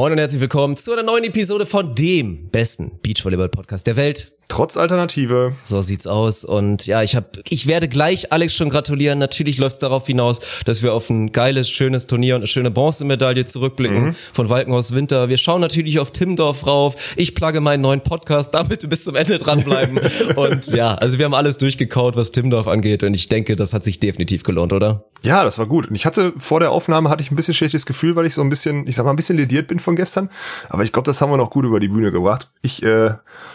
Moin und herzlich willkommen zu einer neuen Episode von dem besten Beachvolleyball-Podcast der Welt. Trotz Alternative. So sieht's aus. Und ja, ich hab, ich werde gleich Alex schon gratulieren. Natürlich läuft's darauf hinaus, dass wir auf ein geiles, schönes Turnier und eine schöne Bronzemedaille zurückblicken mhm. von Walkenhaus Winter. Wir schauen natürlich auf Timdorf rauf. Ich plage meinen neuen Podcast, damit wir bis zum Ende dranbleiben. und ja, also wir haben alles durchgekaut, was Timdorf angeht. Und ich denke, das hat sich definitiv gelohnt, oder? Ja, das war gut. Und ich hatte vor der Aufnahme hatte ich ein bisschen schlechtes Gefühl, weil ich so ein bisschen, ich sag mal, ein bisschen lediert bin von gestern. Aber ich glaube, das haben wir noch gut über die Bühne gebracht. Ich äh,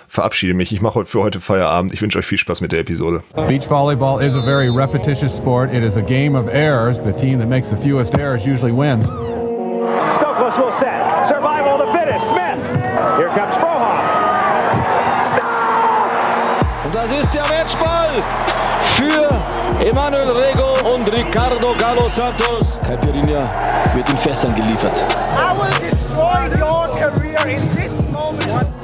verabschiede mich. Ich mache für heute Feierabend. Ich wünsche euch viel Spaß mit der Episode. Beach volleyball is a very repetitious sport. It is a game of errors. The team that makes the fewest errors usually wins. Stokos will set. Survival the fittest. Smith. Here comes Frohoff. Stop! Und das ist der Matchball für Emanuel Rego und Ricardo Galo Santos. Caipirinha wird in Fässern geliefert. I will destroy your career in this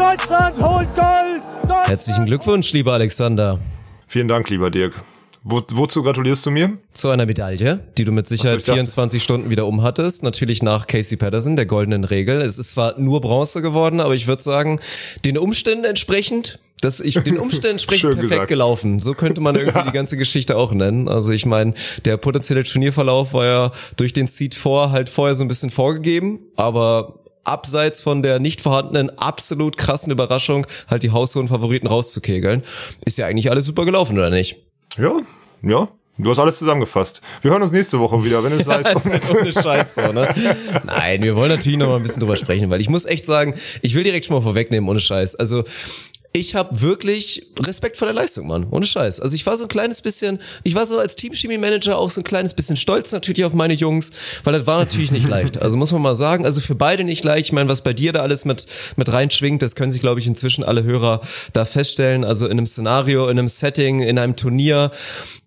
Deutschland holt Gold! Deutschland Herzlichen Glückwunsch, lieber Alexander. Vielen Dank, lieber Dirk. Wo, wozu gratulierst du mir? Zu einer Medaille, die du mit Sicherheit so, 24 Stunden wieder umhattest. Natürlich nach Casey Patterson, der goldenen Regel. Es ist zwar nur Bronze geworden, aber ich würde sagen, den Umständen entsprechend das ich den Umständen entsprechend perfekt gesagt. gelaufen. So könnte man irgendwie ja. die ganze Geschichte auch nennen. Also ich meine, der potenzielle Turnierverlauf war ja durch den Seed vor halt vorher so ein bisschen vorgegeben, aber abseits von der nicht vorhandenen absolut krassen Überraschung, halt die haushohen Favoriten rauszukegeln, ist ja eigentlich alles super gelaufen, oder nicht? Ja, ja, Du hast alles zusammengefasst. Wir hören uns nächste Woche wieder, wenn es ja, heißt. Ist ohne Scheiß so, ne? Nein, wir wollen natürlich noch mal ein bisschen drüber sprechen, weil ich muss echt sagen, ich will direkt schon mal vorwegnehmen, ohne Scheiß. Also ich habe wirklich Respekt vor der Leistung, Mann. Ohne Scheiß. Also ich war so ein kleines bisschen, ich war so als Teamchemie-Manager auch so ein kleines bisschen stolz natürlich auf meine Jungs, weil das war natürlich nicht leicht. Also muss man mal sagen, also für beide nicht leicht. Ich meine, was bei dir da alles mit, mit reinschwingt, das können sich, glaube ich, inzwischen alle Hörer da feststellen. Also in einem Szenario, in einem Setting, in einem Turnier,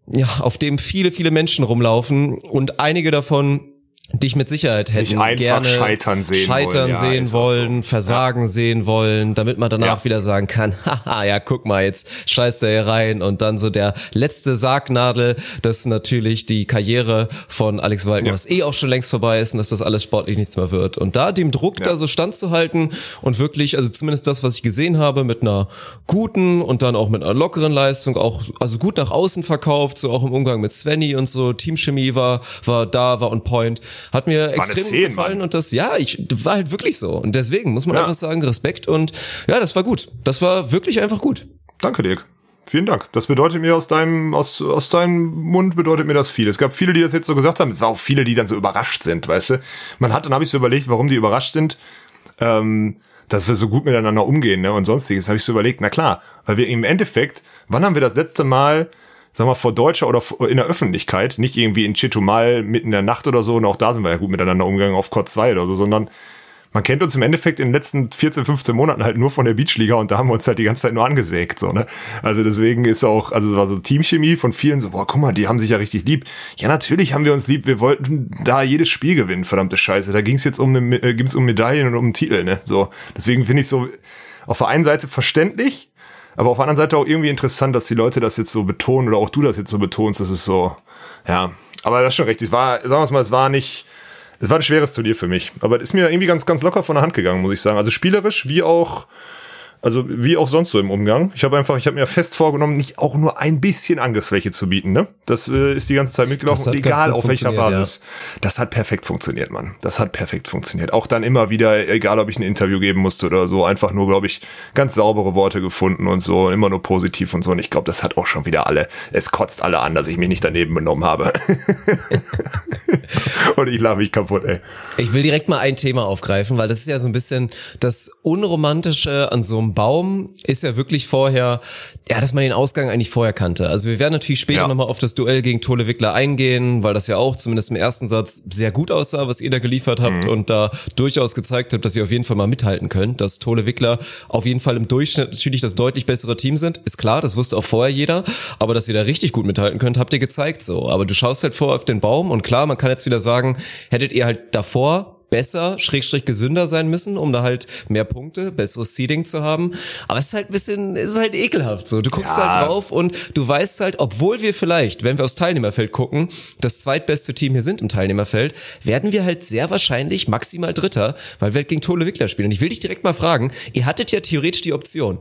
ja, auf dem viele, viele Menschen rumlaufen und einige davon dich mit Sicherheit hätten gerne scheitern sehen scheitern wollen, sehen wollen so. Versagen ja. sehen wollen, damit man danach ja. wieder sagen kann, haha, ja, guck mal, jetzt scheißt er hier rein und dann so der letzte Sargnadel, dass natürlich die Karriere von Alex ja. was eh auch schon längst vorbei ist und dass das alles sportlich nichts mehr wird. Und da dem Druck da so standzuhalten und wirklich, also zumindest das, was ich gesehen habe, mit einer guten und dann auch mit einer lockeren Leistung, auch, also gut nach außen verkauft, so auch im Umgang mit Svenny und so, Teamchemie war, war da, war on point hat mir war extrem 10, gefallen Mann. und das, ja, ich war halt wirklich so. Und deswegen muss man ja. einfach sagen, Respekt und ja, das war gut. Das war wirklich einfach gut. Danke, Dirk. Vielen Dank. Das bedeutet mir aus deinem, aus, aus deinem Mund bedeutet mir das viel. Es gab viele, die das jetzt so gesagt haben. Es war auch viele, die dann so überrascht sind, weißt du. Man hat, dann habe ich so überlegt, warum die überrascht sind. Ähm, dass wir so gut miteinander umgehen ne, und sonstiges, habe ich so überlegt, na klar, weil wir im Endeffekt, wann haben wir das letzte Mal sag mal, vor Deutscher oder in der Öffentlichkeit, nicht irgendwie in Chetumal mitten in der Nacht oder so, und auch da sind wir ja gut miteinander umgegangen auf Court 2 oder so, sondern man kennt uns im Endeffekt in den letzten 14, 15 Monaten halt nur von der Beachliga und da haben wir uns halt die ganze Zeit nur angesägt, so, ne? Also deswegen ist auch, also es war so Teamchemie von vielen so, boah, guck mal, die haben sich ja richtig lieb. Ja, natürlich haben wir uns lieb, wir wollten da jedes Spiel gewinnen, verdammte Scheiße. Da ging es jetzt um, äh, ging's um Medaillen und um einen Titel, ne? So, deswegen finde ich so auf der einen Seite verständlich, aber auf der anderen Seite auch irgendwie interessant, dass die Leute das jetzt so betonen oder auch du das jetzt so betonst. Das ist so, ja. Aber das ist schon recht. Es war, sagen wir es mal, es war nicht, es war ein schweres Turnier für mich. Aber es ist mir irgendwie ganz, ganz locker von der Hand gegangen, muss ich sagen. Also spielerisch wie auch also wie auch sonst so im Umgang. Ich habe einfach, ich habe mir fest vorgenommen, nicht auch nur ein bisschen Angriffsfläche zu bieten. Ne? Das äh, ist die ganze Zeit mitgelaufen, egal auf welcher Basis. Ja. Das hat perfekt funktioniert, Mann. Das hat perfekt funktioniert. Auch dann immer wieder, egal ob ich ein Interview geben musste oder so, einfach nur, glaube ich, ganz saubere Worte gefunden und so, immer nur positiv und so. Und ich glaube, das hat auch schon wieder alle, es kotzt alle an, dass ich mich nicht daneben benommen habe. und ich lache mich kaputt, ey. Ich will direkt mal ein Thema aufgreifen, weil das ist ja so ein bisschen das Unromantische an so einem Baum ist ja wirklich vorher, ja, dass man den Ausgang eigentlich vorher kannte. Also wir werden natürlich später ja. nochmal auf das Duell gegen Tole Wickler eingehen, weil das ja auch zumindest im ersten Satz sehr gut aussah, was ihr da geliefert habt mhm. und da durchaus gezeigt habt, dass ihr auf jeden Fall mal mithalten könnt, dass Tole Wickler auf jeden Fall im Durchschnitt natürlich das deutlich bessere Team sind. Ist klar, das wusste auch vorher jeder, aber dass ihr da richtig gut mithalten könnt, habt ihr gezeigt so. Aber du schaust halt vor auf den Baum und klar, man kann jetzt wieder sagen, hättet ihr halt davor besser, schrägstrich gesünder sein müssen, um da halt mehr Punkte, besseres Seeding zu haben. Aber es ist halt ein bisschen, es ist halt ekelhaft so. Du guckst Ja. halt drauf und du weißt halt, obwohl wir vielleicht, wenn wir aufs Teilnehmerfeld gucken, das zweitbeste Team hier sind im Teilnehmerfeld, werden wir halt sehr wahrscheinlich maximal Dritter, weil wir halt gegen Tole Wickler spielen. Und ich will dich direkt mal fragen, ihr hattet ja theoretisch die Option.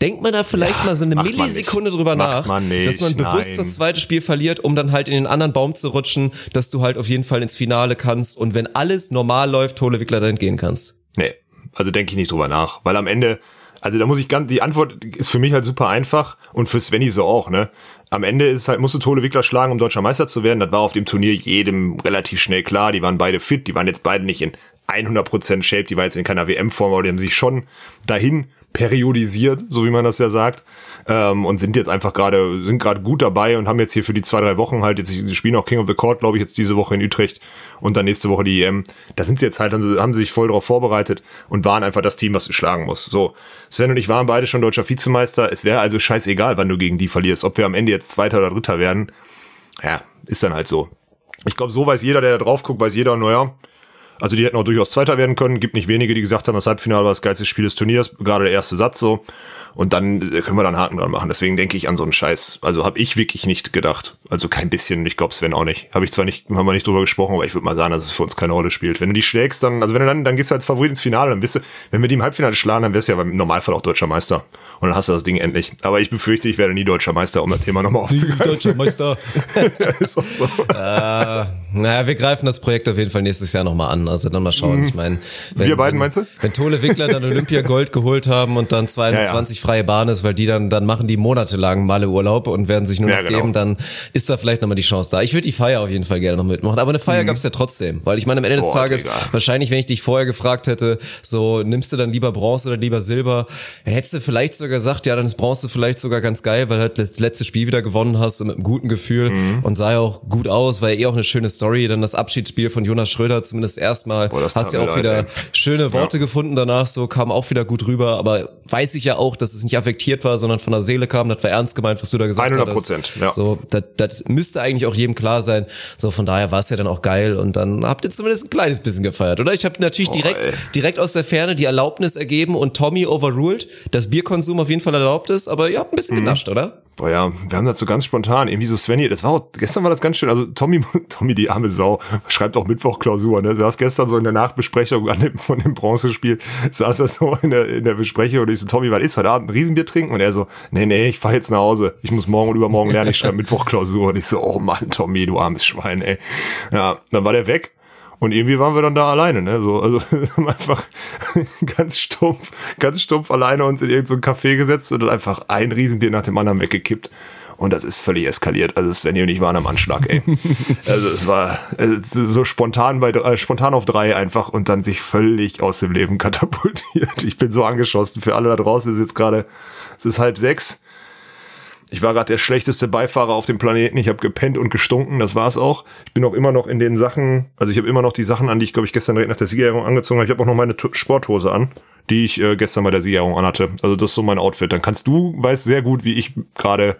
Denkt man da vielleicht mal so eine Millisekunde drüber Macht nach, nicht, dass man bewusst nein. das zweite Spiel verliert, um dann halt in den anderen Baum zu rutschen, dass du halt auf jeden Fall ins Finale kannst und wenn alles normal läuft, Tole Wickler dann gehen kannst. Nee, also denke ich nicht drüber nach, weil am Ende, also da muss ich ganz, die Antwort ist für mich halt super einfach und für Svenny so auch, ne? Am Ende ist halt, musst du Tole Wickler schlagen, um deutscher Meister zu werden. Das war auf dem Turnier jedem relativ schnell klar. Die waren beide fit, die waren jetzt beide nicht in 100% Shape, die war jetzt in keiner WM-Form, aber die haben sich schon dahin periodisiert, so wie man das ja sagt, ähm, und sind jetzt einfach gerade, sind gerade gut dabei und haben jetzt hier für die zwei, drei Wochen halt, jetzt, die spielen auch King of the Court, glaube ich, jetzt diese Woche in Utrecht und dann nächste Woche die EM. Da sind sie jetzt halt, haben sie, sich voll darauf vorbereitet und waren einfach das Team, was du schlagen musst. So, Sven und ich waren beide schon deutscher Vizemeister. Es wäre also scheißegal, wann du gegen die verlierst. Ob wir am Ende jetzt Zweiter oder Dritter werden, ja, ist dann halt so. Ich glaube, so weiß jeder, der da drauf guckt, weiß jeder, naja, also die hätten auch durchaus Zweiter werden können. Gibt nicht wenige, die gesagt haben, das Halbfinale war das geilste Spiel des Turniers. Gerade der erste Satz so. Und dann äh, können wir da einen Haken dran machen. Deswegen denke ich an so einen Scheiß. Also habe ich wirklich nicht gedacht. Also kein bisschen. Ich glaube Sven auch nicht. Habe ich zwar nicht, haben wir nicht drüber gesprochen, aber ich würde mal sagen, dass es für uns keine Rolle spielt. Wenn du die schlägst, dann, also wenn du dann, dann gehst du als Favorit ins Finale, dann bist du, wenn wir die im Halbfinale schlagen, dann wärst du ja im Normalfall auch deutscher Meister. Und dann hast du das Ding endlich. Aber ich befürchte, ich werde nie deutscher Meister, um das Thema nochmal aufzugreifen. Meister. ist auch so. Naja, wir greifen das Projekt auf jeden Fall nächstes Jahr nochmal an. Also dann mal schauen. Ich meine, wenn, Mhm. Wir beiden, meinst du? Wenn Tole Wickler dann Olympia Gold geholt haben und dann 22 freie Bahn ist, weil die dann, dann machen die monatelang Malle Urlaub und werden sich nur noch Ja, genau. geben, dann ist da vielleicht nochmal die Chance da. Ich würde die Feier auf jeden Fall gerne noch mitmachen. Aber eine Feier gab's ja trotzdem. Weil ich meine, am Ende des Mhm. Boah, Tages, Digga. wahrscheinlich, wenn ich dich vorher gefragt hätte, so, nimmst du dann lieber Bronze oder lieber Silber, hättest du vielleicht sogar gesagt, ja, dann ist Bronze vielleicht sogar ganz geil, weil halt das letzte Spiel wieder gewonnen hast und mit einem guten Gefühl Mhm. und sah ja auch gut aus, war ja eh auch eine schöne Story. Dann das Abschiedsspiel von Jonas Schröder zumindest erstmal. Boah, Hast ja auch leid, wieder ey. schöne Worte gefunden danach, so kam auch wieder gut rüber, aber weiß ich ja auch, dass es nicht affektiert war, sondern von der Seele kam, das war ernst gemeint, was du da gesagt 100%, hattest. ja. So, das, das müsste eigentlich auch jedem klar sein. So, von daher war es ja dann auch geil und dann habt ihr zumindest ein kleines bisschen gefeiert, oder? Ich habe natürlich direkt, ey. direkt aus der Ferne die Erlaubnis ergeben und Tommy overruled, dass Bierkonsum auf jeden Fall erlaubt ist, aber ihr habt ein bisschen genascht, oder? Boah ja, wir haben das so ganz spontan, irgendwie so Svenny, das war auch, gestern war das ganz schön, also Tommy, Tommy, die arme Sau, schreibt auch Mittwoch-Klausur, ne, saß gestern so in der Nachbesprechung an dem, von dem Bronzespiel, saß er so in der, in der Besprechung und ich so, Tommy, was ist heute Abend, ein Riesenbier trinken? Und er so, nee, nee, ich fahr jetzt nach Hause, ich muss morgen und übermorgen lernen, ich schreibe Mittwoch-Klausur und ich so, oh Mann, Tommy, du armes Schwein, ey. Ja, dann war der weg. Und irgendwie waren wir dann da alleine, ne? So, also haben einfach ganz stumpf, ganz stumpf alleine uns in irgendein so Café gesetzt und dann einfach ein Riesenbier nach dem anderen weggekippt. Und das ist völlig eskaliert. Also Svenny und ich waren am Anschlag, ey. Also es war äh, so spontan bei äh, spontan auf drei einfach und dann sich völlig aus dem Leben katapultiert. Ich bin so angeschossen. Für alle da draußen ist jetzt gerade, es ist halb sechs. Ich war gerade der schlechteste Beifahrer auf dem Planeten. Ich habe gepennt und gestunken, das war's auch. Ich bin auch immer noch in den Sachen, also ich habe immer noch die Sachen an, die ich glaube ich gestern direkt nach der Siegerehrung angezogen habe. Ich habe auch noch meine Sporthose an, die ich äh, gestern bei der Siegerehrung anhatte. Also das ist so mein Outfit. Dann kannst du, weißt sehr gut, wie ich gerade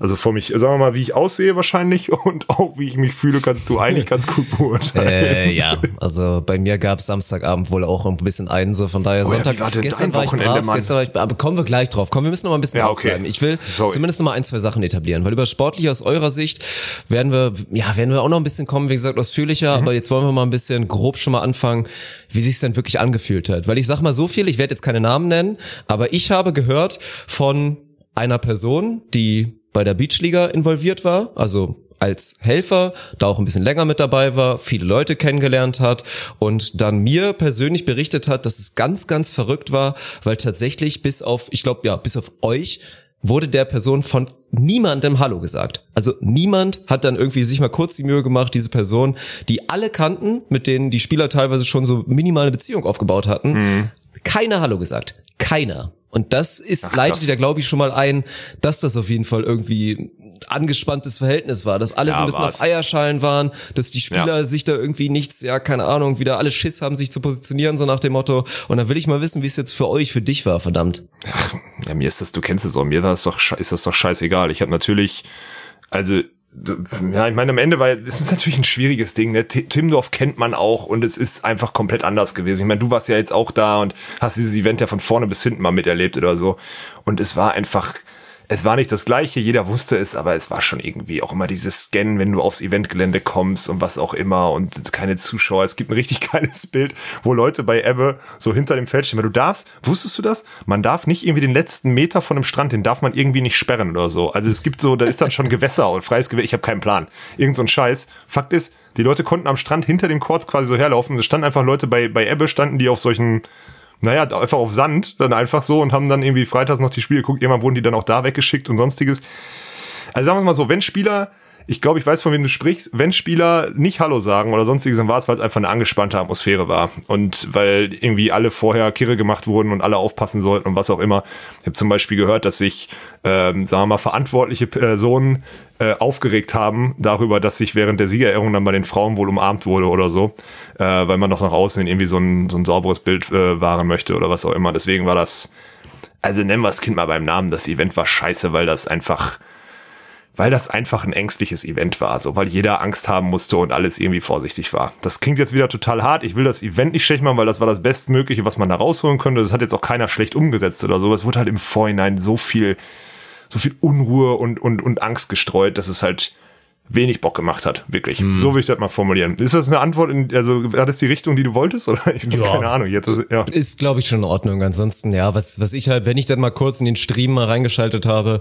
also vor mich, sagen wir mal, wie ich aussehe wahrscheinlich und auch wie ich mich fühle, kannst du eigentlich ganz gut beurteilen. Äh, ja, also bei mir gab's Samstagabend wohl auch ein bisschen einen, so von daher Oh ja, Sonntag. wie war denn gestern war ich brav, Mann? gestern war ich, aber kommen wir gleich drauf. Kommen, wir müssen noch mal ein bisschen Ja, okay. draufbleiben. Ich will Sorry. zumindest noch mal ein, zwei Sachen etablieren, weil über sportlich aus eurer Sicht werden wir, ja, werden wir auch noch ein bisschen kommen, wie gesagt, ausführlicher, Mhm. aber jetzt wollen wir mal ein bisschen grob schon mal anfangen, wie sich's denn wirklich angefühlt hat. Weil ich sag mal so viel, ich werde jetzt keine Namen nennen, aber ich habe gehört von einer Person, die bei der Beachliga involviert war, also als Helfer, da auch ein bisschen länger mit dabei war, viele Leute kennengelernt hat und dann mir persönlich berichtet hat, dass es ganz, ganz verrückt war, weil tatsächlich bis auf, ich glaube, ja, bis auf euch wurde der Person von niemandem Hallo gesagt. Also niemand hat dann irgendwie sich mal kurz die Mühe gemacht, diese Person, die alle kannten, mit denen die Spieler teilweise schon so minimale Beziehung aufgebaut hatten, keiner Hallo gesagt. Keiner. Und das ist, Ach, leitet da glaube ich schon mal ein, dass das auf jeden Fall irgendwie angespanntes Verhältnis war, dass alle so Ja, ein bisschen war's. auf Eierschalen waren, dass die Spieler Ja. sich da irgendwie nichts, ja, keine Ahnung, wieder alle Schiss haben, sich zu positionieren, so nach dem Motto. Und dann will ich mal wissen, wie es jetzt für euch, für dich war, verdammt. Ja, mir ist das, du kennst es auch, mir war es doch, ist das doch scheißegal. Ich habe natürlich, also ja, ich meine, am Ende, weil es ist natürlich ein schwieriges Ding. Ne? Timdorf kennt man auch und es ist einfach komplett anders gewesen. Ich meine, du warst ja jetzt auch da und hast dieses Event ja von vorne bis hinten mal miterlebt oder so. Und es war einfach, es war nicht das gleiche, jeder wusste es, aber es war schon irgendwie auch immer dieses Scannen, wenn du aufs Eventgelände kommst und was auch immer und keine Zuschauer. Es gibt ein richtig geiles Bild, wo Leute bei Ebbe so hinter dem Feld stehen. Weil du darfst, wusstest du das? Man darf nicht irgendwie den letzten Meter von dem Strand, den darf man irgendwie nicht sperren oder so. Also es gibt so, da ist dann schon Gewässer und freies Gewässer. Ich habe keinen Plan. Irgend so ein Scheiß. Fakt ist, die Leute konnten am Strand hinter dem Courts quasi so herlaufen. Es standen einfach Leute bei, bei Ebbe, standen die auf solchen naja, einfach auf Sand, dann einfach so und haben dann irgendwie freitags noch die Spiele geguckt. Irgendwann wurden die dann auch da weggeschickt und sonstiges. Also sagen wir mal so, wenn Spieler ich glaube, ich weiß, von wem du sprichst, wenn Spieler nicht Hallo sagen oder sonstiges, dann war es, weil es einfach eine angespannte Atmosphäre war. Und weil irgendwie alle vorher Kirre gemacht wurden und alle aufpassen sollten und was auch immer. Ich habe zum Beispiel gehört, dass sich, ähm, sagen wir mal, verantwortliche Personen äh, aufgeregt haben darüber, dass sich während der Siegerehrung dann bei den Frauen wohl umarmt wurde oder so, äh, weil man noch nach außen irgendwie so ein, so ein sauberes Bild äh, wahren möchte oder was auch immer. Deswegen war das, also nennen wir das Kind mal beim Namen, das Event war scheiße, weil das einfach weil das einfach ein ängstliches Event war, so weil jeder Angst haben musste und alles irgendwie vorsichtig war. Das klingt jetzt wieder total hart. Ich will das Event nicht schlecht machen, weil das war das Bestmögliche, was man da rausholen könnte. Das hat jetzt auch keiner schlecht umgesetzt oder so. Es wurde halt im Vorhinein so viel, so viel Unruhe und, und, und Angst gestreut, dass es halt wenig Bock gemacht hat, wirklich. Mhm. So würde ich das mal formulieren. Ist das eine Antwort, in, also war das die Richtung, die du wolltest? Oder ich habe ja. keine Ahnung. Jetzt ist, ja. ist glaube ich, schon in Ordnung. Ansonsten, ja, was, was ich halt, wenn ich dann mal kurz in den Stream mal reingeschaltet habe,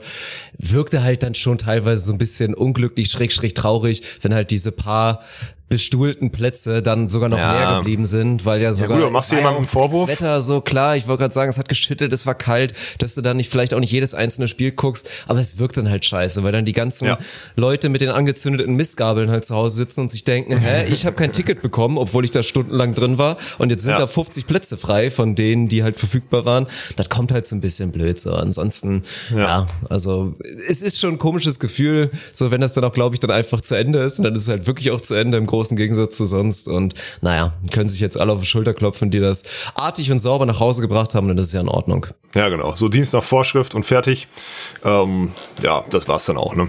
wirkte halt dann schon teilweise so ein bisschen unglücklich, schräg, schräg traurig, wenn halt diese paar bestuhlten Plätze dann sogar noch ja. mehr geblieben sind, weil ja sogar ja, gut, machst du jemandem einen Vorwurf? Das Wetter so klar, ich wollte gerade sagen, es hat geschüttet, es war kalt, dass du dann nicht vielleicht auch nicht jedes einzelne Spiel guckst, aber es wirkt dann halt scheiße, weil dann die ganzen ja. Leute mit den angezündeten Mistgabeln halt zu Hause sitzen und sich denken, hä, ich habe kein Ticket bekommen, obwohl ich da stundenlang drin war und jetzt sind ja. da 50 Plätze frei von denen, die halt verfügbar waren. Das kommt halt so ein bisschen blöd so. Ansonsten ja, also es ist schon ein komisches Gefühl, so wenn das dann auch glaube ich dann einfach zu Ende ist und dann ist es halt wirklich auch zu Ende im großen Gegensatz zu sonst. Und naja, können sich jetzt alle auf die Schulter klopfen, die das artig und sauber nach Hause gebracht haben, dann ist es ja in Ordnung. Ja, genau. So Dienst nach Vorschrift und fertig. Ähm, ja, das war's dann auch, ne?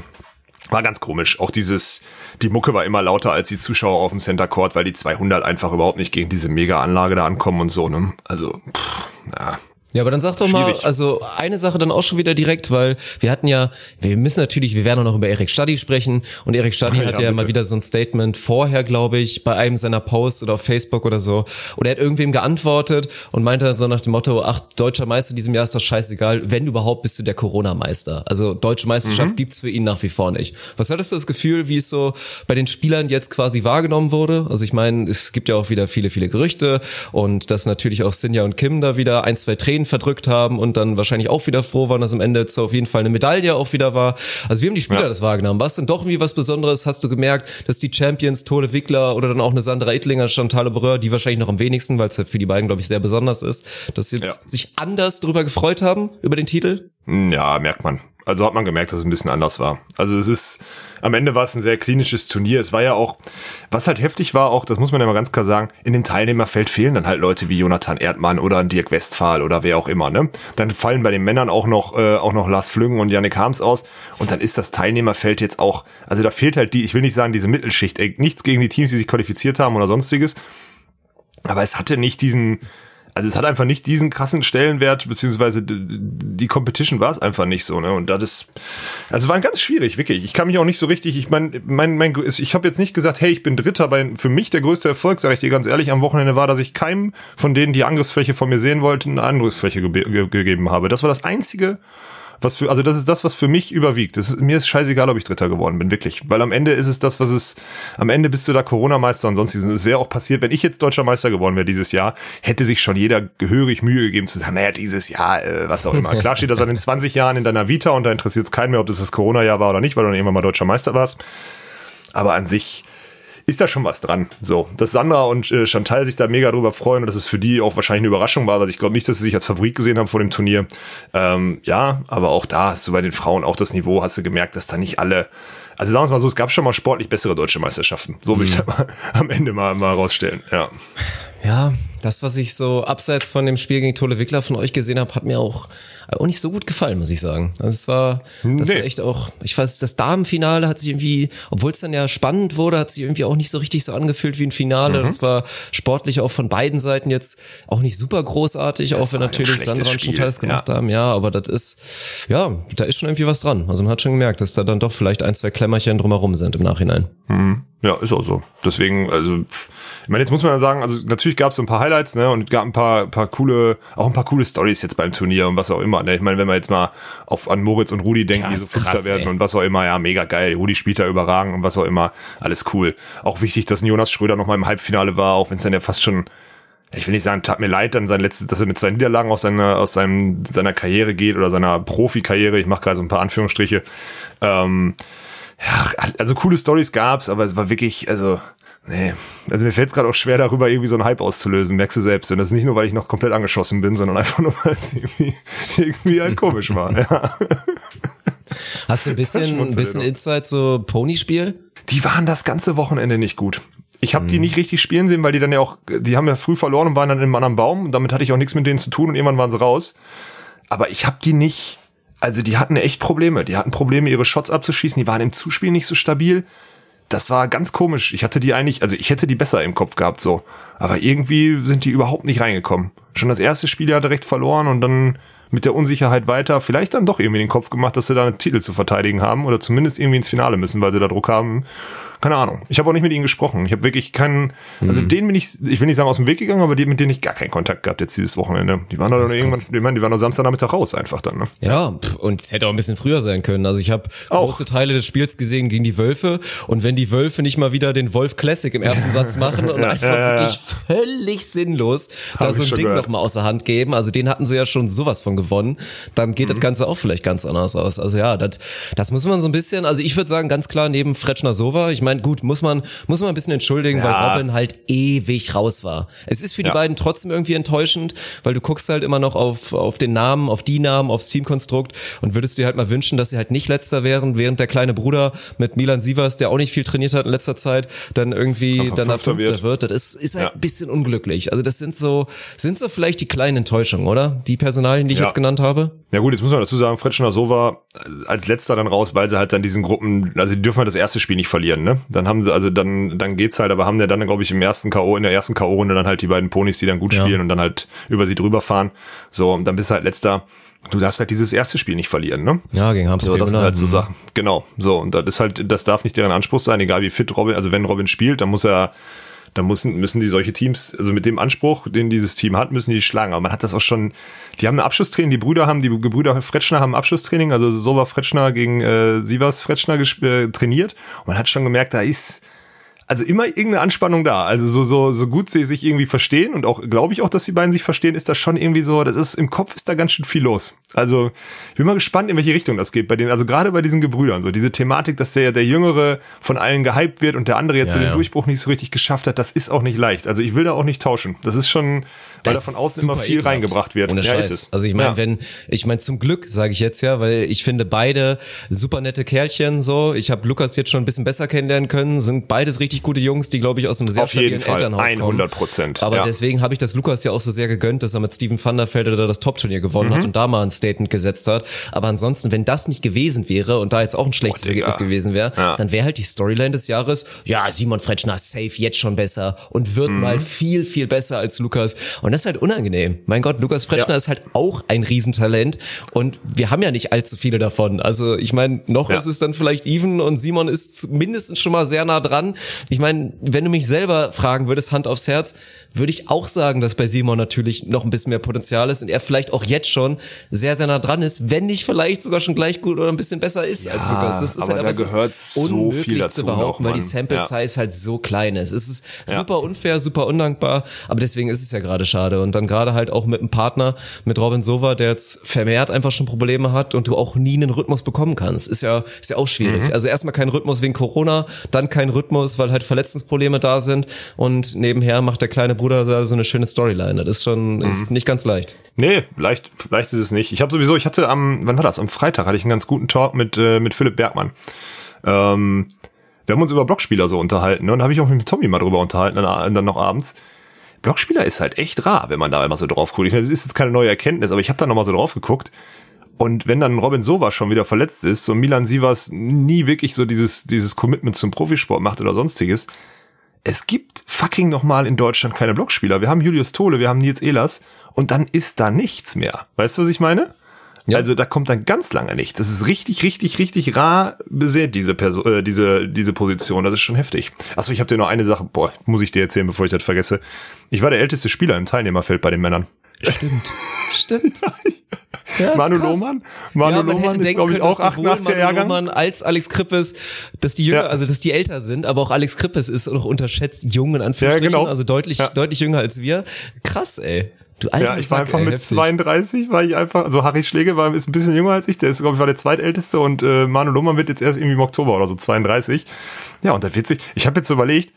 War ganz komisch. Auch dieses, die Mucke war immer lauter als die Zuschauer auf dem Center Court, weil die 200 einfach überhaupt nicht gegen diese Mega-Anlage da ankommen und so, ne? Also, pff, ja, ja, aber dann sag doch mal, also eine Sache dann auch schon wieder direkt, weil wir hatten ja, wir müssen natürlich, wir werden auch noch über Erik Stadi sprechen und Erik Stadi ja, hat ja bitte. mal wieder so ein Statement vorher, glaube ich, bei einem seiner Posts oder auf Facebook oder so und er hat irgendwem geantwortet und meinte dann so nach dem Motto, ach, deutscher Meister diesem Jahr ist doch scheißegal, wenn überhaupt bist du der Corona-Meister. Also deutsche Meisterschaft mhm. gibt's für ihn nach wie vor nicht. Was hattest du das Gefühl, wie es so bei den Spielern jetzt quasi wahrgenommen wurde? Also ich meine, es gibt ja auch wieder viele, viele Gerüchte und dass natürlich auch Sinja und Kim da wieder ein, zwei Tränen verdrückt haben und dann wahrscheinlich auch wieder froh waren, dass am Ende auf jeden Fall eine Medaille auch wieder war. Also wie haben die Spieler ja. das wahrgenommen? War es denn doch irgendwie was Besonderes? Hast du gemerkt, dass die Champions, Tole Wickler oder dann auch eine Sandra Edlinger, Chantal Bereur, die wahrscheinlich noch am wenigsten, weil es halt für die beiden, glaube ich, sehr besonders ist, dass sie jetzt ja. sich anders darüber gefreut haben, über den Titel? Ja, merkt man. Also hat man gemerkt, dass es ein bisschen anders war. Also es ist, am Ende war es ein sehr klinisches Turnier. Es war ja auch, was halt heftig war, auch, das muss man ja mal ganz klar sagen, in dem Teilnehmerfeld fehlen dann halt Leute wie Jonathan Erdmann oder Dirk Westphal oder wer auch immer, ne? Dann fallen bei den Männern auch noch, äh, auch noch Lars Flüngen und Yannick Harms aus. Und dann ist das Teilnehmerfeld jetzt auch, also da fehlt halt die, ich will nicht sagen diese Mittelschicht, ey, nichts gegen die Teams, die sich qualifiziert haben oder sonstiges. Aber es hatte nicht diesen, also es hat einfach nicht diesen krassen Stellenwert, beziehungsweise die Competition war es einfach nicht so, ne? Und das ist, also war ganz schwierig, wirklich. Ich kann mich auch nicht so richtig, ich mein, mein, mein ich habe jetzt nicht gesagt, hey, ich bin Dritter, bei, für mich der größte Erfolg, sage ich dir ganz ehrlich, am Wochenende war, dass ich keinem von denen, die Angriffsfläche von mir sehen wollten, eine Angriffsfläche ge ge gegeben habe. Das war das einzige, was für, also das ist das, was für mich überwiegt. Ist, mir ist scheißegal, ob ich Dritter geworden bin, wirklich. Weil am Ende ist es das, was es, am Ende bist du da Corona-Meister und sonstiges. Es wäre auch passiert, wenn ich jetzt deutscher Meister geworden wäre dieses Jahr, hätte sich schon jeder gehörig Mühe gegeben zu sagen, naja, dieses Jahr, äh, was auch immer. Klar steht das an den 20 Jahren in deiner Vita und da interessiert es keinen mehr, ob das das Corona-Jahr war oder nicht, weil du dann irgendwann mal deutscher Meister warst. Aber an sich, ist da schon was dran. So, dass Sandra und äh, Chantal sich da mega drüber freuen und dass es für die auch wahrscheinlich eine Überraschung war, weil ich glaube nicht, dass sie sich als Favorit gesehen haben vor dem Turnier. Ähm, ja, aber auch da hast du bei den Frauen auch das Niveau, hast du gemerkt, dass da nicht alle also sagen wir mal so, es gab schon mal sportlich bessere deutsche Meisterschaften. So will mhm. ich das mal am Ende mal, mal rausstellen. Ja. Ja, das, was ich so abseits von dem Spiel gegen Tole Wickler von euch gesehen habe, hat mir auch, auch nicht so gut gefallen, muss ich sagen. Also es war, das nee. war echt auch, ich weiß, das Damenfinale hat sich irgendwie, obwohl es dann ja spannend wurde, hat sich irgendwie auch nicht so richtig so angefühlt wie ein Finale. Mhm. Das war sportlich auch von beiden Seiten jetzt auch nicht super großartig, das auch wenn natürlich Sandra und Teils gemacht ja. haben. Ja, aber das ist, ja, da ist schon irgendwie was dran. Also man hat schon gemerkt, dass da dann doch vielleicht ein, zwei Klemmerchen drumherum sind im Nachhinein. Mhm. Ja, ist auch so. Deswegen, also, ich meine, jetzt muss man ja sagen, also natürlich gab es ein paar Highlights, ne, und gab ein paar, paar coole, auch ein paar coole Stories jetzt beim Turnier und was auch immer. Ne? Ich meine, wenn man jetzt mal auf an Moritz und Rudi denkt, die so Fünfter werden ey. und was auch immer, ja, mega geil. Rudi spielt da überragend und was auch immer, alles cool. Auch wichtig, dass Jonas Schröder noch mal im Halbfinale war, auch wenn es dann ja fast schon ich will nicht sagen, tat mir leid, dann sein letztes, dass er mit zwei Niederlagen aus seiner, aus seinem, seiner Karriere geht oder seiner Profikarriere. Ich mache gerade so ein paar Anführungsstriche. Ähm, ja, also coole Stories gab's, aber es war wirklich, also nee, also mir fällt es gerade auch schwer darüber irgendwie so einen Hype auszulösen, merkst du selbst. Und das ist nicht nur, weil ich noch komplett angeschossen bin, sondern einfach nur, weil es irgendwie, irgendwie halt komisch war. Ja. Hast du ein bisschen, ein bisschen Insight so Pony-Spiel? Die waren das ganze Wochenende nicht gut. Ich habe mhm. die nicht richtig spielen sehen, weil die dann ja auch, die haben ja früh verloren und waren dann in einem anderen Baum. Und damit hatte ich auch nichts mit denen zu tun und irgendwann waren sie raus. Aber ich habe die nicht also die hatten echt Probleme. Die hatten Probleme, ihre Shots abzuschießen. Die waren im Zuspiel nicht so stabil. Das war ganz komisch. Ich hatte die eigentlich, also ich hätte die besser im Kopf gehabt, so. Aber irgendwie sind die überhaupt nicht reingekommen. Schon das erste Spiel ja direkt verloren und dann mit der Unsicherheit weiter, vielleicht dann doch irgendwie den Kopf gemacht, dass sie da einen Titel zu verteidigen haben oder zumindest irgendwie ins Finale müssen, weil sie da Druck haben keine Ahnung. Ich habe auch nicht mit ihnen gesprochen. Ich habe wirklich keinen, also mhm. denen bin ich, ich will nicht sagen aus dem Weg gegangen, aber die, mit denen ich gar keinen Kontakt gehabt jetzt dieses Wochenende. Die waren dann irgendwann, ich meine, die waren am Samstagnachmittag raus einfach dann. Ne? Ja, und es hätte auch ein bisschen früher sein können. Also ich habe große Teile des Spiels gesehen gegen die Wölfe und wenn die Wölfe nicht mal wieder den Wolf Classic im ersten Satz machen und einfach ja, ja, wirklich völlig sinnlos da so ein Ding nochmal außer Hand geben, also den hatten sie ja schon sowas von gewonnen, dann geht mhm. das Ganze auch vielleicht ganz anders aus. Also ja, das, das muss man so ein bisschen, also ich würde sagen, ganz klar neben Fretschner Sova, ich meine, gut, muss man, muss man ein bisschen entschuldigen, ja. weil Robin halt ewig raus war. Es ist für die ja. beiden trotzdem irgendwie enttäuschend, weil du guckst halt immer noch auf, auf den Namen, auf die Namen, aufs Teamkonstrukt und würdest dir halt mal wünschen, dass sie halt nicht letzter wären, während der kleine Bruder mit Milan Sievers, der auch nicht viel trainiert hat in letzter Zeit, dann irgendwie dann Fünfter wird. wird. Das ist, ist halt ja. ein bisschen unglücklich. Also das sind so, sind so vielleicht die kleinen Enttäuschungen, oder? Die Personalien, die ich jetzt genannt habe. Ja gut, jetzt muss man dazu sagen, Fretschner Sova als letzter dann raus, weil sie halt dann diesen Gruppen, also die dürfen halt das erste Spiel nicht verlieren, ne? Dann haben sie, also dann, dann geht's halt, aber haben ja dann, glaube ich, im ersten K.O., in der ersten K.O.-Runde dann halt die beiden Ponys, die dann gut ja. spielen und dann halt über sie drüber fahren. So, und dann bist du halt letzter. Du darfst halt dieses erste Spiel nicht verlieren, ne? Ja, gegen Hamburg. So, das sind halt so Sachen. Genau. So, und das ist halt, das darf nicht deren Anspruch sein, egal wie fit Robin, also wenn Robin spielt, dann muss er, dann müssen, müssen die solche Teams, also mit dem Anspruch, den dieses Team hat, müssen die schlagen. Aber man hat das auch schon, die haben ein Abschlusstraining, die Brüder haben, die Gebrüder Fretschner haben ein Abschlusstraining, also so war Fretschner gegen äh, Sievers Fretschner äh, trainiert. Und man hat schon gemerkt, da ist, also immer irgendeine Anspannung da. Also so, so, so gut sie sich irgendwie verstehen und auch, glaube ich auch, dass die beiden sich verstehen, ist das schon irgendwie so, das ist, im Kopf ist da ganz schön viel los. Also, ich bin mal gespannt, in welche Richtung das geht bei denen, also gerade bei diesen Gebrüdern, so diese Thematik, dass der, der Jüngere von allen gehypt wird und der andere jetzt ja, so den ja. Durchbruch nicht so richtig geschafft hat, das ist auch nicht leicht. Also ich will da auch nicht tauschen. Das ist schon, weil da von außen immer viel ekelhaft. reingebracht wird. Ohne ja, Scheiß. Ist es. Also ich meine, ja. wenn, ich meine zum Glück, sage ich jetzt ja, weil ich finde beide super nette Kerlchen so. Ich habe Lukas jetzt schon ein bisschen besser kennenlernen können, sind beides richtig gute Jungs, die glaube ich, aus einem sehr Auf stabilen Elternhaus 100 Prozent. Aber ja. deswegen habe ich das Lukas ja auch so sehr gegönnt, dass er mit Steven van der Velde da das Top-Turnier gewonnen mhm. hat und da mal ein Statement gesetzt hat. Aber ansonsten, wenn das nicht gewesen wäre und da jetzt auch ein schlechtes oh, Ergebnis gewesen wäre, ja. dann wäre halt die Storyline des Jahres, ja, Simon Fretschner safe jetzt schon besser und wird mhm. mal viel, viel besser als Lukas. Und das ist halt unangenehm. Mein Gott, Lukas Fretschner ja. ist halt auch ein Riesentalent und wir haben ja nicht allzu viele davon. Also ich meine, noch ist es dann vielleicht even und Simon ist mindestens schon mal sehr nah dran. Ich meine, wenn du mich selber fragen würdest, Hand aufs Herz, würde ich auch sagen, dass bei Simon natürlich noch ein bisschen mehr Potenzial ist und er vielleicht auch jetzt schon sehr, sehr nah dran ist, wenn nicht vielleicht sogar schon gleich gut oder ein bisschen besser ist ja, als Lukas. Das ist aber halt da gehört so unmöglich viel dazu zu behaupten, noch, weil die Sample Size halt so klein ist. Es ist super unfair, super undankbar, aber deswegen ist es ja gerade schade. Und dann gerade halt auch mit einem Partner, mit Robin Sova, der jetzt vermehrt einfach schon Probleme hat und du auch nie einen Rhythmus bekommen kannst. Ist ja, ist ja auch schwierig. Mhm. Also erstmal kein Rhythmus wegen Corona, dann kein Rhythmus, weil halt Verletzungsprobleme da sind und nebenher macht der kleine Bruder da so eine schöne Storyline. Das ist schon mhm. ist nicht ganz leicht. Nee, leicht, leicht ist es nicht. Ich habe sowieso, ich hatte am, wann war das? Am Freitag hatte ich einen ganz guten Talk mit, äh, mit Philipp Bergmann. Ähm, wir haben uns über Blockspieler so unterhalten ne? und habe ich auch mit Tommy mal drüber unterhalten, dann, dann noch abends Blockspieler ist halt echt rar, wenn man da immer so drauf guckt. Ich meine, das ist jetzt keine neue Erkenntnis, aber ich habe da nochmal so drauf geguckt. Und wenn dann Robin Sova schon wieder verletzt ist und Milan Sivas nie wirklich so dieses, dieses Commitment zum Profisport macht oder sonstiges, es gibt fucking nochmal in Deutschland keine Blockspieler. Wir haben Julius Tole, wir haben Nils Ehlers und dann ist da nichts mehr. Weißt du, was ich meine? Ja. Also da kommt dann ganz lange nichts. Das ist richtig, richtig, richtig rar besät, diese, Person, äh, diese, diese Position. Das ist schon heftig. Achso, ich habe dir noch eine Sache, boah, muss ich dir erzählen, bevor ich das vergesse. Ich war der älteste Spieler im Teilnehmerfeld bei den Männern. Stimmt, stimmt. Ja, Manu Lohmann, Manu ja, Lohmann ist, glaube ich, auch 88er Jahrgang. Lohmann als Alex Krippes, dass die jünger, ja. also dass die älter sind, aber auch Alex Krippes ist noch unterschätzt jung in Anführungsstrichen, ja, genau. also deutlich, deutlich jünger als wir. Krass, ey. Du alter ja, ich war einfach ey, mit heftig. 32, war ich einfach, also Harry Schläge war ist ein bisschen jünger als ich, der ist, glaube ich, war der zweitälteste und äh, Manu Lohmann wird jetzt erst irgendwie im Oktober oder so 32. Ja, und da wird sich, ich habe jetzt überlegt,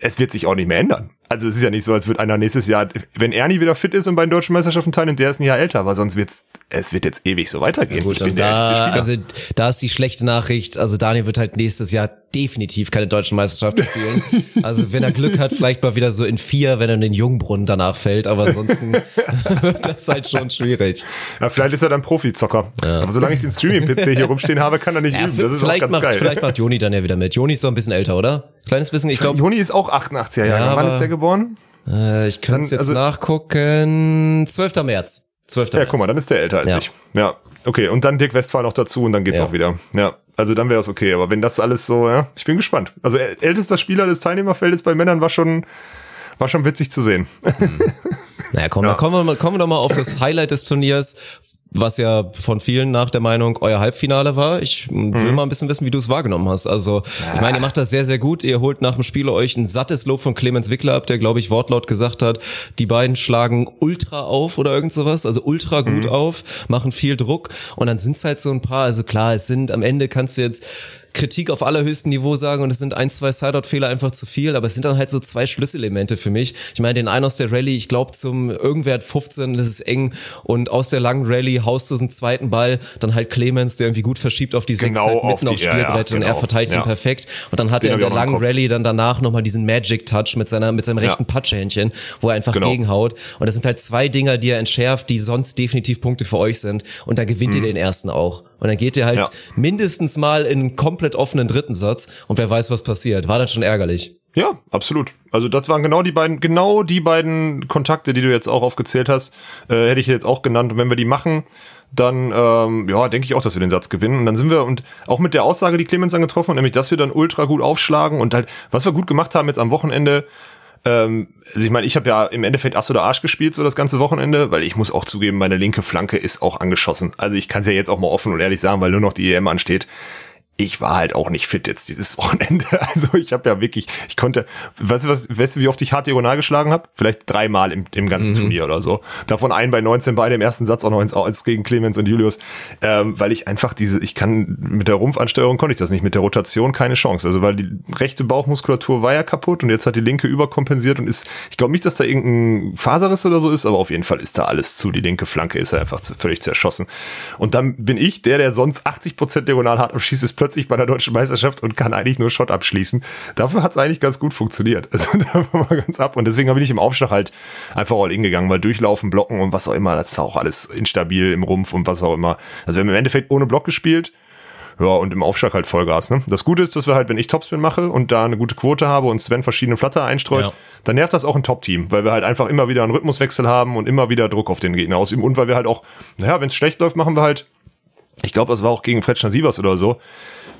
es wird sich auch nicht mehr ändern. Also es ist ja nicht so, als würde einer nächstes Jahr, wenn Ernie wieder fit ist und bei den deutschen Meisterschaften teilnimmt, der ist ein Jahr älter, aber sonst wird's, es wird jetzt ewig so weitergehen. Ja gut, ich bin da, der Spieler. Also da ist die schlechte Nachricht. Also Daniel wird halt nächstes Jahr definitiv keine deutschen Meisterschaften spielen. also wenn er Glück hat, vielleicht mal wieder so in vier, wenn er in den Jungbrunnen danach fällt. Aber ansonsten wird das halt schon schwierig. Ja, vielleicht ist er dann Profizocker. Ja. Aber solange ich den Streaming-PC hier rumstehen habe, kann er nicht ja, üben. Das ist auch ganz macht, geil. Vielleicht macht Joni dann ja wieder mit. Joni ist so ein bisschen älter, oder? Kleines bisschen, ich glaube. Joni ist auch 88er Jahre. Ja, Wann ist der geboren? Äh, ich könnte es jetzt also, nachgucken. 12. März. 12. Ja, März. guck mal, dann ist der älter als ja. ich. Ja, okay. Und dann Dirk Westphal noch dazu und dann geht's ja. auch wieder. Ja, also dann wäre es okay. Aber wenn das alles so, ja, ich bin gespannt. Also ältester Spieler des Teilnehmerfeldes bei Männern war schon, war schon witzig zu sehen. Hm. Naja, komm, ja. kommen, wir, kommen wir doch mal auf das Highlight des Turniers was ja von vielen nach der Meinung euer Halbfinale war. Ich will mhm. mal ein bisschen wissen, wie du es wahrgenommen hast. Also, ich meine, ihr macht das sehr, sehr gut. Ihr holt nach dem Spiel euch ein sattes Lob von Clemens Wickler ab, der, glaube ich, wortlaut gesagt hat, die beiden schlagen ultra auf oder irgend sowas, also ultra gut mhm. auf, machen viel Druck und dann sind es halt so ein paar, also klar, es sind am Ende kannst du jetzt Kritik auf allerhöchstem Niveau sagen und es sind ein, zwei Sideout-Fehler einfach zu viel, aber es sind dann halt so zwei Schlüsselelemente für mich. Ich meine, den einen aus der Rallye, ich glaube zum irgendwer hat 15, das ist eng und aus der langen Rallye haust du so einen zweiten Ball, dann halt Clemens, der irgendwie gut verschiebt auf die genau Sechs halt mitten auf aufs Spielbrett ja, ja, genau. und er verteidigt ja. ihn perfekt und dann hat den er in der langen Rallye dann danach nochmal diesen Magic Touch mit seiner mit seinem rechten Patschehändchen, wo er einfach genau. gegenhaut und das sind halt zwei Dinger, die er entschärft, die sonst definitiv Punkte für euch sind und da gewinnt mhm. ihr den ersten auch. Und dann geht ihr halt ja. mindestens mal in einen komplett offenen dritten Satz und wer weiß, was passiert. War das schon ärgerlich. Ja, absolut. Also das waren genau die beiden, genau die beiden Kontakte, die du jetzt auch aufgezählt hast, äh, hätte ich jetzt auch genannt. Und wenn wir die machen, dann ähm, ja, denke ich auch, dass wir den Satz gewinnen. Und dann sind wir und auch mit der Aussage, die Clemens dann getroffen hat, nämlich, dass wir dann ultra gut aufschlagen und halt, was wir gut gemacht haben jetzt am Wochenende, ähm, also ich meine, ich habe ja im Endeffekt Ass oder Arsch gespielt so das ganze Wochenende, weil ich muss auch zugeben, meine linke Flanke ist auch angeschossen. Also ich kann es ja jetzt auch mal offen und ehrlich sagen, weil nur noch die EM ansteht ich war halt auch nicht fit jetzt dieses Wochenende. Also ich habe ja wirklich, ich konnte, weißt du, was, weißt du, wie oft ich hart diagonal geschlagen habe? Vielleicht dreimal im, im ganzen mhm. Turnier oder so. Davon einen bei 19 Beine im ersten Satz auch noch ins Aus gegen Clemens und Julius, ähm, weil ich einfach diese, ich kann mit der Rumpfansteuerung konnte ich das nicht, mit der Rotation keine Chance. Also weil die rechte Bauchmuskulatur war ja kaputt und jetzt hat die linke überkompensiert und ist, ich glaube nicht, dass da irgendein Faserriss oder so ist, aber auf jeden Fall ist da alles zu. Die linke Flanke ist ja einfach völlig zerschossen. Und dann bin ich, der, der sonst 80 Prozent diagonal hart abschießt, ist plötzlich bei der deutschen Meisterschaft und kann eigentlich nur Shot abschließen. Dafür hat es eigentlich ganz gut funktioniert. Also da war mal ganz ab. Und deswegen habe ich im Aufschlag halt einfach all in gegangen, weil durchlaufen, blocken und was auch immer, das ist auch alles instabil im Rumpf und was auch immer. Also wir haben im Endeffekt ohne Block gespielt. Ja, und im Aufschlag halt Vollgas. Ne? Das Gute ist, dass wir halt, wenn ich Topspin mache und da eine gute Quote habe und Sven verschiedene Flatter einstreut, ja. dann nervt das auch ein Top-Team, weil wir halt einfach immer wieder einen Rhythmuswechsel haben und immer wieder Druck auf den Gegner ausüben. Und weil wir halt auch, naja, wenn es schlecht läuft, machen wir halt, ich glaube, das war auch gegen Fretschner Sievers oder so,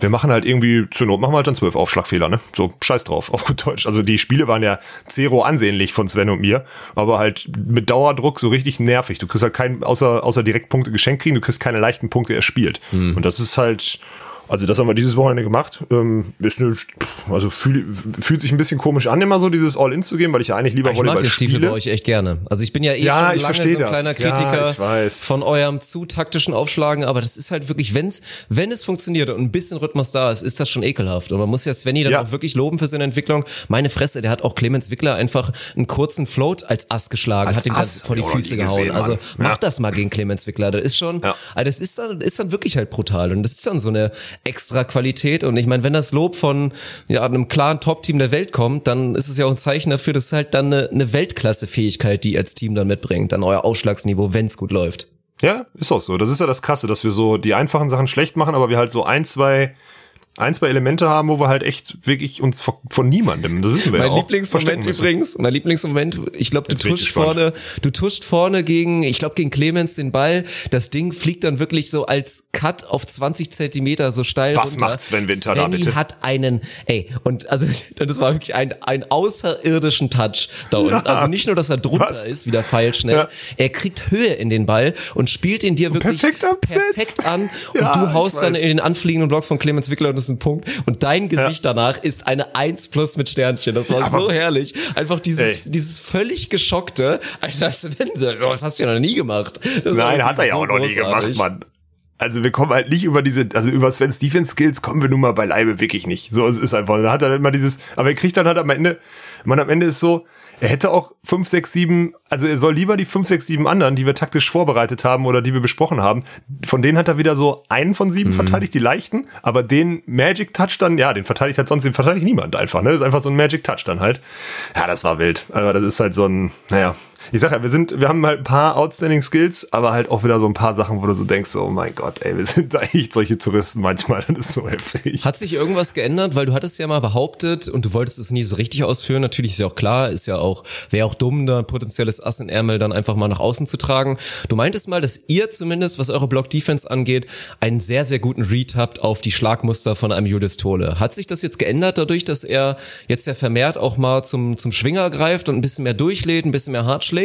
wir machen halt irgendwie, zur Not machen wir halt dann zwölf Aufschlagfehler, ne? So, scheiß drauf, auf gut Deutsch. Also die Spiele waren ja zero ansehnlich von Sven und mir, aber halt mit Dauerdruck so richtig nervig. Du kriegst halt keinen, außer, außer Direktpunkte geschenkt kriegen, du kriegst keine leichten Punkte erspielt. Mhm. Und das ist halt, also das haben wir dieses Wochenende gemacht. Ähm, ist eine, also fühl, fühlt sich ein bisschen komisch an, immer so dieses All-In zu gehen, weil ich ja eigentlich lieber ich Volleyball mag den Stiefel bei euch echt gerne. Also ich bin ja eh ja, schon lange so ein kleiner Kritiker ja, von eurem zu taktischen Aufschlagen, aber das ist halt wirklich, wenn's, wenn es funktioniert und ein bisschen Rhythmus da ist, ist das schon ekelhaft. Und man muss ja Svenny dann ja. auch wirklich loben für seine Entwicklung. Meine Fresse, der hat auch Clemens Wickler einfach einen kurzen Float als Ass geschlagen, als hat ihm das vor die Füße gehauen. Gesehen, also mach das mal gegen Clemens Wickler. Das ist schon, also das ist dann, ist dann wirklich halt brutal. Und das ist dann so eine extra Qualität. Und ich meine, wenn das Lob von ja, einem klaren Top-Team der Welt kommt, dann ist es ja auch ein Zeichen dafür, dass es halt dann eine, eine Weltklasse-Fähigkeit, die ihr als Team dann mitbringt, dann euer Ausschlagsniveau, wenn es gut läuft. Ja, ist auch so. Das ist ja das Krasse, dass wir so die einfachen Sachen schlecht machen, aber wir halt so ein, zwei ein, zwei Elemente haben, wo wir halt echt wirklich uns von, niemandem, das wissen wir mein ja auch, Lieblingsmoment übrigens, mein Lieblingsmoment, ich glaube, du tuscht vorne, du tuscht vorne gegen, ich glaube, gegen Clemens den Ball, das Ding fliegt dann wirklich so als Cut auf 20 Zentimeter so steil Was runter. macht Sven Winter Svenny da bitte? hat einen, ey, und also das war wirklich ein, ein außerirdischen Touch da unten. Ja. Also nicht nur, dass er drunter Was? ist, wieder feilschnell, Ja. er kriegt Höhe in den Ball und spielt ihn dir wirklich perfekt perfekt an und du haust dann in den anfliegenden Block von Clemens Wickler und ist ein Punkt und dein Gesicht danach ist eine 1 plus mit Sternchen. Das war Aber- so herrlich. Einfach dieses, Ey. dieses völlig geschockte, Alter, Sven, sowas hast du ja noch nie gemacht. Das Nein, hat er ja so auch noch nie gemacht, Mann. Also wir kommen halt nicht über diese, also über Sven's Defense Skills kommen wir nun mal beileibe wirklich nicht. So es ist einfach. Da hat er dann immer dieses, aber er kriegt dann halt am Ende, man am Ende ist so, er hätte auch 5, 6, 7, also er soll lieber die 5, 6, 7 anderen, die wir taktisch vorbereitet haben oder die wir besprochen haben, von denen hat er wieder so einen von sieben verteidigt, die leichten, aber den Magic Touch dann, ja, den verteidigt halt sonst, den verteidigt niemand einfach, ne? Das ist einfach so ein Magic Touch dann halt. Ja, das war wild. Aber das ist halt so ein, naja, ich sag ja, wir sind, wir haben halt ein paar outstanding Skills, aber halt auch wieder so ein paar Sachen, wo du so denkst, oh mein Gott, ey, wir sind da echt solche Touristen manchmal, das ist so heftig. Hat sich irgendwas geändert? Weil du hattest ja mal behauptet und du wolltest es nie so richtig ausführen. Natürlich ist ja auch klar, ist ja auch, wäre auch dumm, da ein potenzielles Ass in Ärmel dann einfach mal nach außen zu tragen. Du meintest mal, dass ihr zumindest, was eure Block-Defense angeht, einen sehr, sehr guten Read habt auf die Schlagmuster von einem Julius Tole. Hat sich das jetzt geändert dadurch, dass er jetzt ja vermehrt auch mal zum, zum Schwinger greift und ein bisschen mehr durchlädt, ein bisschen mehr hart schlägt?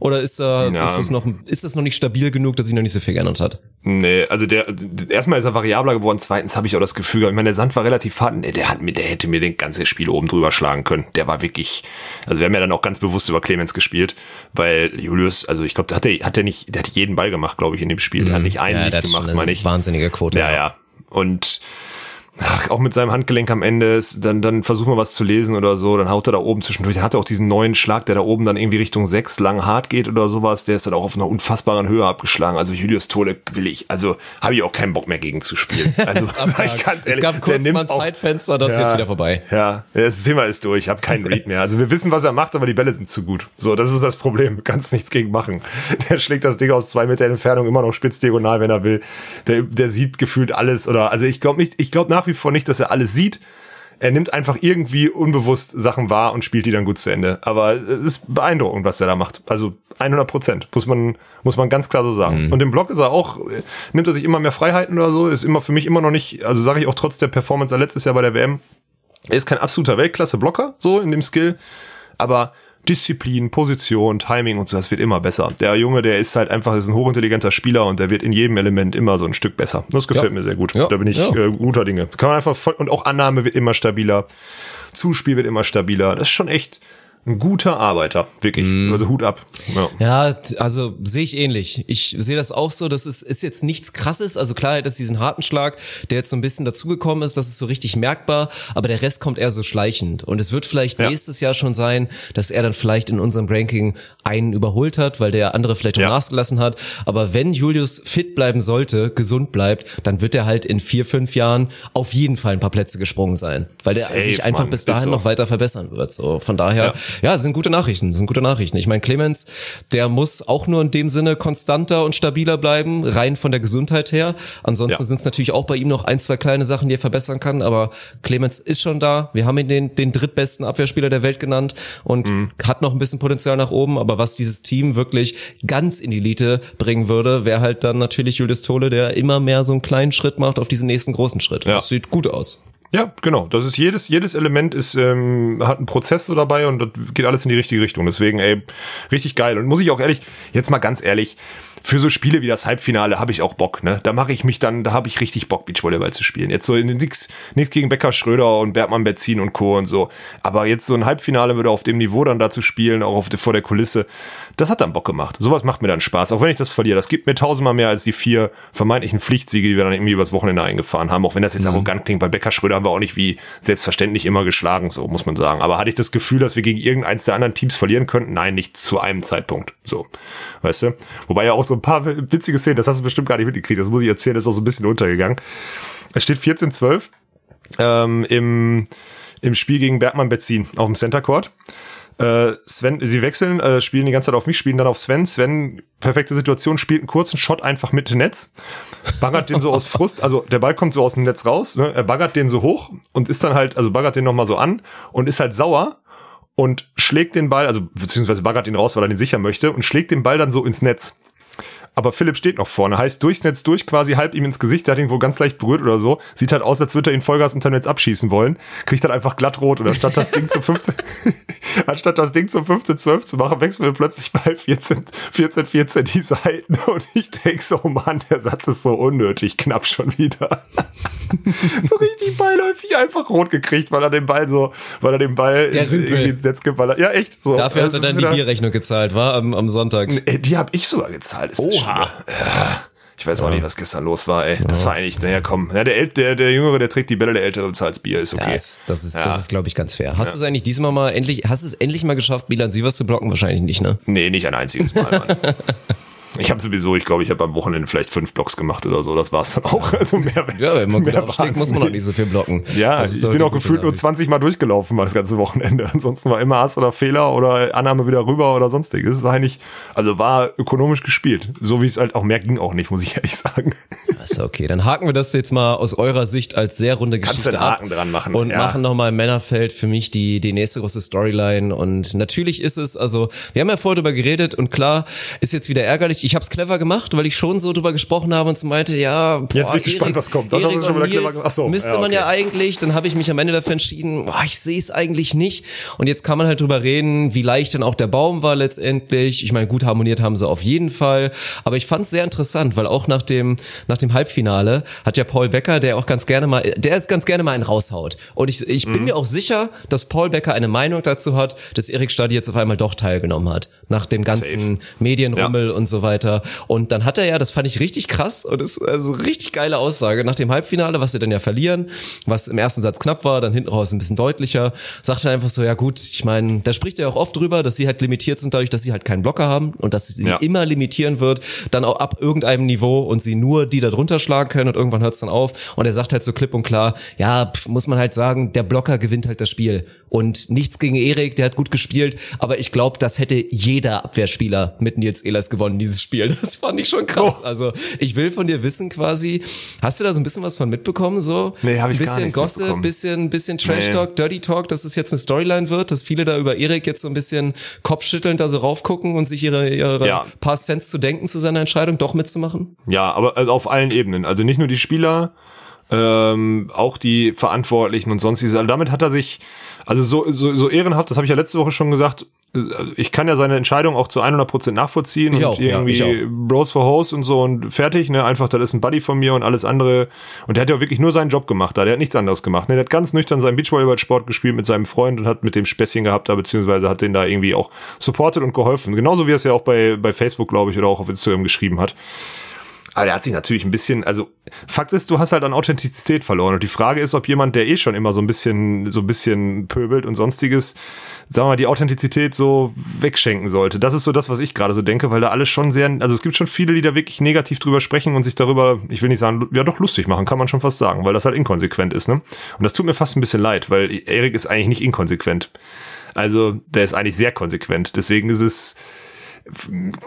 Oder ist, da, Ja. ist, das noch, ist das noch nicht stabil genug, dass sich noch nicht so viel geändert hat? Nee, also der, erstmal ist er variabler geworden, zweitens habe ich auch das Gefühl, gehabt, ich meine, der Sand war relativ hart, nee, der hat mir, der hätte mir den ganze Spiel oben drüber schlagen können. Der war wirklich, also wir haben ja dann auch ganz bewusst über Clemens gespielt, weil Julius, also ich glaube, hat er, hat er nicht, der hat jeden Ball gemacht, glaube ich, in dem Spiel. Der hat nicht einen Mhm. ja, nicht gemacht, meine ich. wahnsinnige Quote. Ja, ja. Und ach, auch mit seinem Handgelenk am Ende, ist, dann, dann versuchen wir was zu lesen oder so, dann haut er da oben zwischendurch, der hatte auch diesen neuen Schlag, der da oben dann irgendwie Richtung 6 lang hart geht oder sowas, der ist dann auch auf einer unfassbaren Höhe abgeschlagen. Also Julius Tole will ich, also habe ich auch keinen Bock mehr gegen zu spielen. Also ich ganz es ehrlich, gab der kurz mal ein auch- Zeitfenster, das ist jetzt wieder vorbei. ja, das Thema ist durch. Ich habe keinen Read mehr. Also wir wissen, was er macht, aber die Bälle sind zu gut. So, das ist das Problem. Du kannst nichts gegen machen. Der schlägt das Ding aus zwei Meter Entfernung immer noch spitz diagonal, wenn er will. Der, der sieht gefühlt alles. Oder also ich glaube nicht, ich glaube nach wie vor nicht, dass er alles sieht. Er nimmt einfach irgendwie unbewusst Sachen wahr und spielt die dann gut zu Ende. Aber es ist beeindruckend, was er da macht. Also 100 Prozent muss man muss man ganz klar so sagen. Und im Block ist er auch nimmt er sich immer mehr Freiheiten oder so. Ist immer für mich immer noch nicht. Also sage ich auch trotz der Performance er letztes Jahr bei der WM er ist kein absoluter Weltklasse-Blocker, so in dem Skill, aber Disziplin, Position, Timing und so, das wird immer besser. Der Junge, der ist halt einfach ist ein hochintelligenter Spieler und der wird in jedem Element immer so ein Stück besser. Das gefällt Ja. mir sehr gut. Ja. Da bin ich Ja. äh, guter Dinge. Kann man einfach voll, und auch Annahme wird immer stabiler. Zuspiel wird immer stabiler. Das ist schon echt ein guter Arbeiter, wirklich. Mhm. Also Hut ab. Ja. Ja, also sehe ich ähnlich. Ich sehe das auch so, dass es ist jetzt nichts krasses. Also klar, dass diesen harten Schlag, der jetzt so ein bisschen dazugekommen ist, das ist so richtig merkbar, aber der Rest kommt eher so schleichend. Und es wird vielleicht Ja. nächstes Jahr schon sein, dass er dann vielleicht in unserem Ranking einen überholt hat, weil der andere vielleicht auch Ja. nachgelassen hat. Aber wenn Julius fit bleiben sollte, gesund bleibt, dann wird er halt in vier, fünf Jahren auf jeden Fall ein paar Plätze gesprungen sein, weil der Safe, sich einfach Mann. bis dahin so. noch weiter verbessern wird. So von daher, ja, sind gute Nachrichten, sind gute Nachrichten. Ich meine, Clemens, der muss auch nur in dem Sinne konstanter und stabiler bleiben, rein von der Gesundheit her. Ansonsten Ja. sind es natürlich auch bei ihm noch ein, zwei kleine Sachen, die er verbessern kann. Aber Clemens ist schon da. Wir haben ihn den, den drittbesten Abwehrspieler der Welt genannt und Mhm. hat noch ein bisschen Potenzial nach oben. Aber was dieses Team wirklich ganz in die Elite bringen würde, wäre halt dann natürlich Julius Tole, der immer mehr so einen kleinen Schritt macht auf diesen nächsten großen Schritt. Ja. Das sieht gut aus. Ja, genau. Das ist jedes, jedes Element ist, ähm, hat einen Prozess so dabei und das geht alles in die richtige Richtung. Deswegen, ey, richtig geil. Und muss ich auch ehrlich, jetzt mal ganz ehrlich, für so Spiele wie das Halbfinale habe ich auch Bock, ne? Da mache ich mich dann, da habe ich richtig Bock, Beachvolleyball zu spielen. Jetzt so nix, nichts gegen Becker Schröder und Bergmann Berzin und Co. und so. Aber jetzt so ein Halbfinale wieder auf dem Niveau dann da zu spielen, auch auf, vor der Kulisse, das hat dann Bock gemacht. Sowas macht mir dann Spaß. Auch wenn ich das verliere. Das gibt mir tausendmal mehr als die vier vermeintlichen Pflichtsiege, die wir dann irgendwie übers Wochenende eingefahren haben. Auch wenn das jetzt arrogant klingt, weil Becker Schröder haben haben wir auch nicht wie selbstverständlich immer geschlagen, so muss man sagen. Aber hatte ich das Gefühl, dass wir gegen irgendeins der anderen Teams verlieren könnten? Nein, nicht zu einem Zeitpunkt. So, weißt du? Wobei ja auch so ein paar witzige Szenen, das hast du bestimmt gar nicht mitgekriegt, das muss ich erzählen, das ist auch so ein bisschen untergegangen. Es steht 14-12 ähm, im, im Spiel gegen Bergmann Betzin auf dem Center Court. Äh, Sven, sie wechseln, äh, spielen die ganze Zeit auf mich, spielen dann auf Sven. Sven, perfekte Situation, spielt einen kurzen Shot einfach mit Netz, baggert den so aus Frust, also der Ball kommt so aus dem Netz raus, ne? er baggert den so hoch und ist dann halt, also baggert den nochmal so an und ist halt sauer und schlägt den Ball, also beziehungsweise baggert ihn raus, weil er den sicher möchte und schlägt den Ball dann so ins Netz aber Philipp steht noch vorne. Heißt, durchs Netz durch, quasi halb ihm ins Gesicht, der hat ihn wohl ganz leicht berührt oder so. Sieht halt aus, als würde er ihn Vollgas unter Netz abschießen wollen. Kriegt dann einfach glatt rot und anstatt das Ding zum 15, anstatt das Ding zum 15, 12 zu machen, wechseln wir plötzlich bei 14, 14, 14 die Seiten und ich denk so, Mann, der Satz ist so unnötig, knapp schon wieder. so richtig beiläufig einfach rot gekriegt, weil er den Ball so, weil er den Ball der irgendwie ins Netz geballert. Ja, echt. So. Dafür hat er dann die Bierrechnung gezahlt, war am, am Sonntag. Die habe ich sogar gezahlt. Ist oh. Oha. Ich weiß auch nicht, was gestern los war, ey. Das war eigentlich, naja, komm. Ja, der, der, der Jüngere, der trägt die Bälle, der Ältere bezahlt Bier, ist okay. Das, das ist, ja. das ist glaube ich, ganz fair. Hast du es eigentlich diesmal mal endlich, hast du es endlich mal geschafft, Bilan Sievers zu blocken? Wahrscheinlich nicht, ne? Nee, nicht ein einziges Mal, Mann. Ich habe sowieso, ich glaube, ich habe am Wochenende vielleicht fünf Blocks gemacht oder so. Das war's dann auch. Also mehr, ja, wenn man gut aufschlägt, muss man noch nicht so viel blocken. Ja, ich bin auch gefühlt nur 20 Mal durchgelaufen das ganze Wochenende. Ansonsten war immer Hass oder Fehler oder Annahme wieder rüber oder sonstiges. War eigentlich, also war ökonomisch gespielt. So wie es halt auch mehr ging auch nicht, muss ich ehrlich sagen. Ist okay. Dann haken wir das jetzt mal aus eurer Sicht als sehr runde Geschichte Kannst Haken ab dran machen. und ja. machen nochmal Männerfeld für mich die, die nächste große Storyline. Und natürlich ist es, also wir haben ja vorher darüber geredet und klar, ist jetzt wieder ärgerlich. Ich habe es clever gemacht weil ich schon so drüber gesprochen habe und so meinte, ja, boah, jetzt bin ich gespannt, was kommt. Das hast du schon wieder clever gemacht. Achso, müsste ja, okay. man ja eigentlich, dann habe ich mich am Ende dafür entschieden, boah, ich sehe es eigentlich nicht. Und jetzt kann man halt drüber reden, wie leicht dann auch der Baum war letztendlich. Ich meine, gut harmoniert haben sie auf jeden Fall, aber ich fand es sehr interessant, weil auch nach dem nach dem Halbfinale hat ja Paul Becker, der auch ganz gerne mal, der jetzt ganz gerne mal einen raushaut. Und ich, ich mhm. bin mir auch sicher, dass Paul Becker eine Meinung dazu hat, dass Erik Stadi jetzt auf einmal doch teilgenommen hat nach dem ganzen Safe. Medienrummel ja. und so weiter. Und dann hat er ja, das fand ich richtig krass und ist also richtig geile Aussage. Nach dem Halbfinale, was sie dann ja verlieren, was im ersten Satz knapp war, dann hinten raus ein bisschen deutlicher, sagt er einfach so, ja gut, ich meine, da spricht er auch oft drüber, dass sie halt limitiert sind dadurch, dass sie halt keinen Blocker haben und dass sie ja. immer limitieren wird, dann auch ab irgendeinem Niveau und sie nur die da drunter schlagen können und irgendwann hört es dann auf. Und er sagt halt so klipp und klar, ja, pff, muss man halt sagen, der Blocker gewinnt halt das Spiel. Und nichts gegen Erik, der hat gut gespielt, aber ich glaube, das hätte jeder Abwehrspieler mit Nils Ehlers gewonnen, dieses Spiel. Das fand ich schon krass. Oh. Also ich will von dir wissen quasi, hast du da so ein bisschen was von mitbekommen? So? Nee, habe ich bisschen gar nicht Gossip, bisschen, bisschen Trash Talk, nee. Dirty Talk, dass es jetzt eine Storyline wird, dass viele da über Erik jetzt so ein bisschen kopfschüttelnd da so raufgucken und sich ihre, ihre ja. paar Cents zu denken zu seiner Entscheidung, doch mitzumachen? Ja, aber also auf allen Ebenen. Also nicht nur die Spieler, ähm, auch die Verantwortlichen und sonstiges. Also damit hat er sich, also so, so, so ehrenhaft, das habe ich ja letzte Woche schon gesagt, äh, ich kann ja seine Entscheidung auch zu 100% nachvollziehen ich und auch, irgendwie ja, Bros for Host und so und fertig, ne, einfach, das ist ein Buddy von mir und alles andere. Und der hat ja wirklich nur seinen Job gemacht da, der hat nichts anderes gemacht, ne, der hat ganz nüchtern seinen Beachvolleyball-Sport gespielt mit seinem Freund und hat mit dem Späßchen gehabt da, beziehungsweise hat den da irgendwie auch supportet und geholfen, genauso wie er es ja auch bei, bei Facebook, glaube ich, oder auch auf Instagram geschrieben hat. Aber der hat sich natürlich ein bisschen, also Fakt ist, du hast halt an Authentizität verloren. Und die Frage ist, ob jemand, der eh schon immer so ein bisschen, so ein bisschen pöbelt und sonstiges, sagen wir mal, die Authentizität so wegschenken sollte. Das ist so das, was ich gerade so denke, weil da alles schon sehr, also es gibt schon viele, die da wirklich negativ drüber sprechen und sich darüber, ich will nicht sagen, ja doch lustig machen, kann man schon fast sagen, weil das halt inkonsequent ist, ne? Und das tut mir fast ein bisschen leid, weil Erik ist eigentlich nicht inkonsequent. Also, der ist eigentlich sehr konsequent. Deswegen ist es,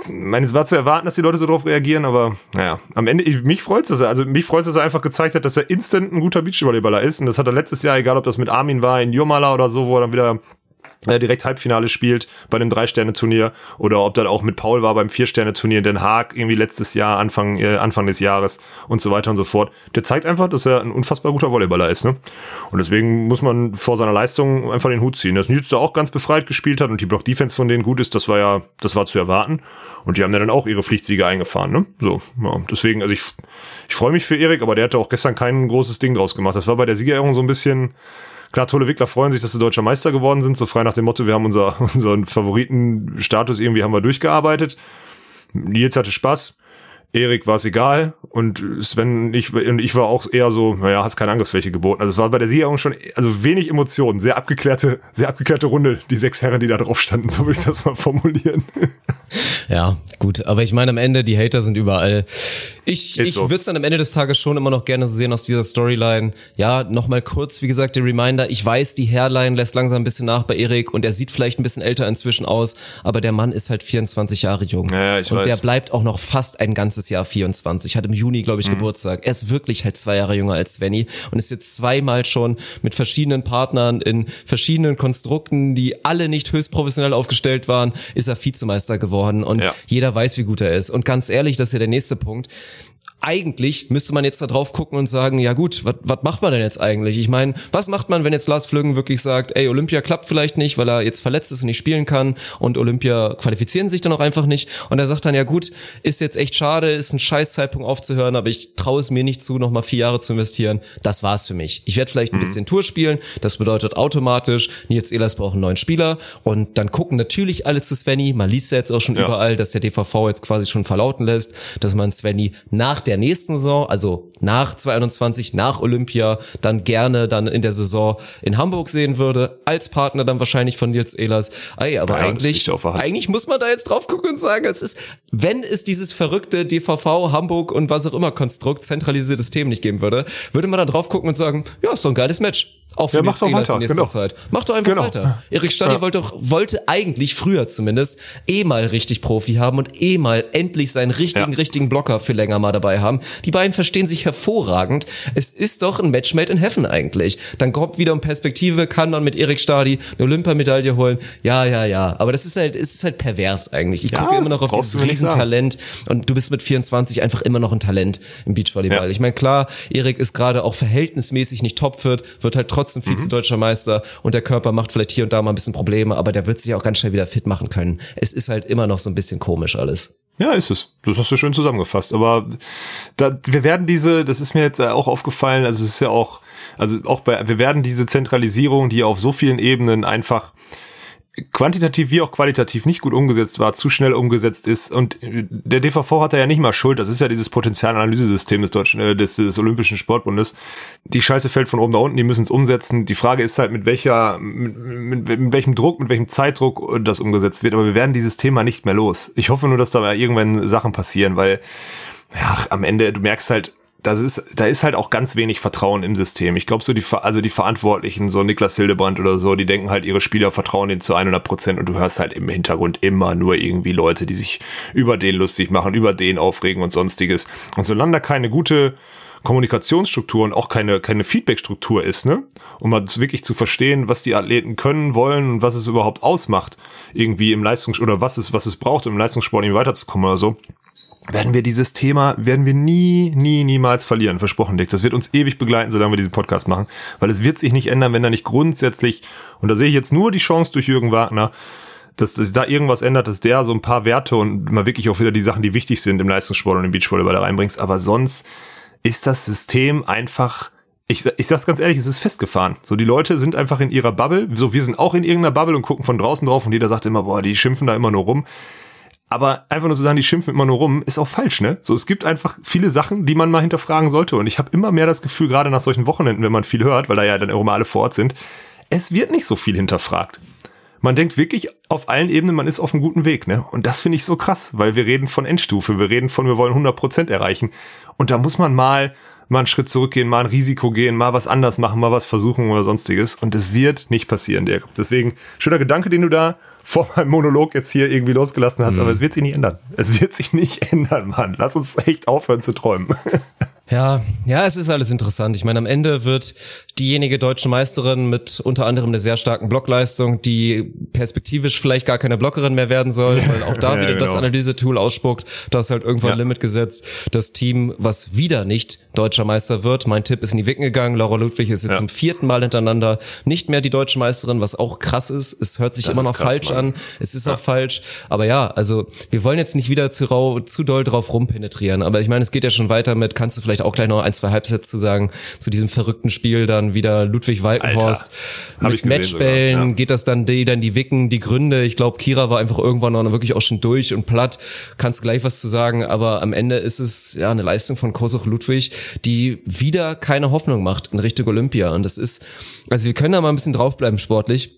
meine, es war zu erwarten, dass die Leute so drauf reagieren, aber naja, am Ende, ich, mich freut's, dass er, also mich freut's, dass er einfach gezeigt hat, dass er instant ein guter Beachvolleyballer ist. Und das hat er letztes Jahr, egal ob das mit Armin war, in Jurmala oder so, wo er dann wieder direkt Halbfinale spielt bei einem Drei-Sterne-Turnier oder ob das auch mit Paul war beim Vier-Sterne-Turnier in Den Haag irgendwie letztes Jahr, Anfang, äh, Anfang des Jahres und so weiter und so fort. Der zeigt einfach, dass er ein unfassbar guter Volleyballer ist. Ne? Und deswegen muss man vor seiner Leistung einfach den Hut ziehen. Dass Nils da auch ganz befreit gespielt hat und die Block-Defense von denen gut ist, das war ja, das war zu erwarten. Und die haben dann auch ihre Pflichtsiege eingefahren. Ne? So, ja, deswegen, also ich, ich freue mich für Erik, aber der hatte auch gestern kein großes Ding draus gemacht. Das war bei der Siegerehrung so ein bisschen Klar, tolle Wickler freuen sich, dass sie deutscher Meister geworden sind, so frei nach dem Motto, wir haben unser, unseren Favoritenstatus irgendwie haben wir durchgearbeitet. Nils hatte Spaß. Erik war es egal und Sven ich, und ich war auch eher so, naja, hast keine Angriffsfläche geboten. Also es war bei der Siegerung schon, also wenig Emotionen, sehr abgeklärte, sehr abgeklärte Runde, die sechs Herren, die da drauf standen, so würde ich das mal formulieren. Ja, gut, aber ich meine am Ende, die Hater sind überall. Ich, ich so. würde es dann am Ende des Tages schon immer noch gerne sehen aus dieser Storyline. Ja, nochmal kurz, wie gesagt, der Reminder, ich weiß, die Hairline lässt langsam ein bisschen nach bei Erik und er sieht vielleicht ein bisschen älter inzwischen aus, aber der Mann ist halt 24 Jahre jung. Ja, ja, ich und weiß. der bleibt auch noch fast ein ganzes Jahr 24. Hat im Juni, glaube ich, mhm. Geburtstag. Er ist wirklich halt zwei Jahre jünger als Svenny und ist jetzt zweimal schon mit verschiedenen Partnern in verschiedenen Konstrukten, die alle nicht höchst professionell aufgestellt waren, ist er Vizemeister geworden und ja. jeder weiß, wie gut er ist. Und ganz ehrlich, das ist ja der nächste Punkt eigentlich müsste man jetzt da drauf gucken und sagen, ja gut, was macht man denn jetzt eigentlich? Ich meine, was macht man, wenn jetzt Lars Flüggen wirklich sagt, ey, Olympia klappt vielleicht nicht, weil er jetzt verletzt ist und nicht spielen kann und Olympia qualifizieren sich dann auch einfach nicht und er sagt dann, ja gut, ist jetzt echt schade, ist ein scheiß Zeitpunkt aufzuhören, aber ich traue es mir nicht zu, nochmal vier Jahre zu investieren. Das war's für mich. Ich werde vielleicht ein mhm. bisschen Tour spielen, das bedeutet automatisch, Nils Ehlers braucht einen neuen Spieler und dann gucken natürlich alle zu Svenny, man liest ja jetzt auch schon ja. überall, dass der DVV jetzt quasi schon verlauten lässt, dass man Svenny nach der nächsten Saison, also nach 2021, nach Olympia, dann gerne dann in der Saison in Hamburg sehen würde, als Partner dann wahrscheinlich von Nils Ehlers. Ey, aber ja, eigentlich, eigentlich muss man da jetzt drauf gucken und sagen, es ist, wenn es dieses verrückte DVV, Hamburg und was auch immer Konstrukt, zentralisiertes System nicht geben würde, würde man da drauf gucken und sagen, ja, ist doch ein geiles Match. Auch für ja, Nils Ehlers in nächster genau. Zeit. Mach doch einfach genau. weiter. Erik Stadi ja. wollte doch, wollte eigentlich früher zumindest eh mal richtig Profi haben und eh mal endlich seinen richtigen, ja. richtigen Blocker für länger mal dabei haben. Die beiden verstehen sich hervorragend. Es ist doch ein Match made in heaven eigentlich. Dann kommt wieder um Perspektive, kann man mit Erik Stadi eine Olympiamedaille holen. Ja, ja, ja. Aber das ist halt, es ist halt pervers eigentlich. Ich gucke immer noch auf dieses Riesentalent und du bist mit 24 einfach immer noch ein Talent im Beachvolleyball. Ja. Ich meine, klar, Erik ist gerade auch verhältnismäßig nicht topfit, wird halt trotzdem mhm. Vize-Deutscher Meister und der Körper macht vielleicht hier und da mal ein bisschen Probleme, aber der wird sich auch ganz schnell wieder fit machen können. Es ist halt immer noch so ein bisschen komisch alles. Ja, ist es. Das hast du schön zusammengefasst. Aber da, wir werden diese, das ist mir jetzt auch aufgefallen, also es ist ja auch, also auch bei, wir werden diese Zentralisierung, die auf so vielen Ebenen einfach quantitativ wie auch qualitativ nicht gut umgesetzt war, zu schnell umgesetzt ist. Und der DVV hat da ja nicht mal Schuld. Das ist ja dieses Potenzialanalyse-System des deutschen, äh, des, des Olympischen Sportbundes. Die Scheiße fällt von oben nach unten, die müssen es umsetzen. Die Frage ist halt, mit welcher, mit, mit, mit welchem Druck, mit welchem Zeitdruck das umgesetzt wird. Aber wir werden dieses Thema nicht mehr los. Ich hoffe nur, dass da irgendwann Sachen passieren, weil ja, am Ende, du merkst halt, das ist, da ist halt auch ganz wenig Vertrauen im System. Ich glaube, so die, also die Verantwortlichen, so Niklas Hildebrand oder so, die denken halt, ihre Spieler vertrauen denen zu 100 Prozent und du hörst halt im Hintergrund immer nur irgendwie Leute, die sich über den lustig machen, über den aufregen und sonstiges. Und solange da keine gute Kommunikationsstruktur und auch keine, keine Feedbackstruktur ist, ne? Um mal wirklich zu verstehen, was die Athleten können, wollen und was es überhaupt ausmacht, irgendwie im Leistungs- oder was es, was es braucht, um im Leistungssport irgendwie weiterzukommen oder so werden wir dieses Thema, werden wir nie, nie, niemals verlieren. Versprochen, Dick. Das wird uns ewig begleiten, solange wir diesen Podcast machen. Weil es wird sich nicht ändern, wenn da nicht grundsätzlich, und da sehe ich jetzt nur die Chance durch Jürgen Wagner, dass, dass da irgendwas ändert, dass der so ein paar Werte und mal wirklich auch wieder die Sachen, die wichtig sind im Leistungssport und im Beachvolleyball da reinbringst. Aber sonst ist das System einfach, ich, ich sag's ganz ehrlich, es ist festgefahren. So, die Leute sind einfach in ihrer Bubble. So, wir sind auch in irgendeiner Bubble und gucken von draußen drauf und jeder sagt immer, boah, die schimpfen da immer nur rum. Aber einfach nur zu sagen, die schimpfen immer nur rum, ist auch falsch, ne? So, es gibt einfach viele Sachen, die man mal hinterfragen sollte. Und ich habe immer mehr das Gefühl, gerade nach solchen Wochenenden, wenn man viel hört, weil da ja dann auch immer alle vor Ort sind, es wird nicht so viel hinterfragt. Man denkt wirklich auf allen Ebenen, man ist auf einem guten Weg, ne? Und das finde ich so krass, weil wir reden von Endstufe, wir reden von, wir wollen 100 Prozent erreichen. Und da muss man mal, mal einen Schritt zurückgehen, mal ein Risiko gehen, mal was anders machen, mal was versuchen oder sonstiges. Und es wird nicht passieren, Dirk. Deswegen, schöner Gedanke, den du da vor meinem Monolog jetzt hier irgendwie losgelassen hast, mhm. aber es wird sich nicht ändern. Es wird sich nicht ändern, Mann. Lass uns echt aufhören zu träumen. Ja, ja, es ist alles interessant. Ich meine, am Ende wird diejenige deutsche Meisterin mit unter anderem einer sehr starken Blockleistung, die perspektivisch vielleicht gar keine Blockerin mehr werden soll, weil auch da ja, wieder genau. das Analysetool ausspuckt, da ist halt irgendwann ja. ein Limit gesetzt. Das Team, was wieder nicht deutscher Meister wird, mein Tipp ist in die Wicken gegangen. Laura Ludwig ist jetzt ja. zum vierten Mal hintereinander nicht mehr die deutsche Meisterin, was auch krass ist. Es hört sich das immer noch krass, falsch Mann. an. Es ist auch falsch. Aber ja, also wir wollen jetzt nicht wieder zu, rau, zu doll drauf rumpenetrieren. Aber ich meine, es geht ja schon weiter mit, kannst du vielleicht vielleicht auch gleich noch ein, zwei Halbsätze zu sagen, zu diesem verrückten Spiel dann wieder Ludwig Walkenhorst Hab mit Matchbällen, sogar, ja. geht das dann die, dann die Wicken, die Gründe. Ich glaube, Kira war einfach irgendwann noch wirklich auch schon durch und platt. Kannst gleich was zu sagen, aber am Ende ist es ja eine Leistung von Kosuch Ludwig, die wieder keine Hoffnung macht in Richtung Olympia. Und das ist, also wir können da mal ein bisschen draufbleiben sportlich.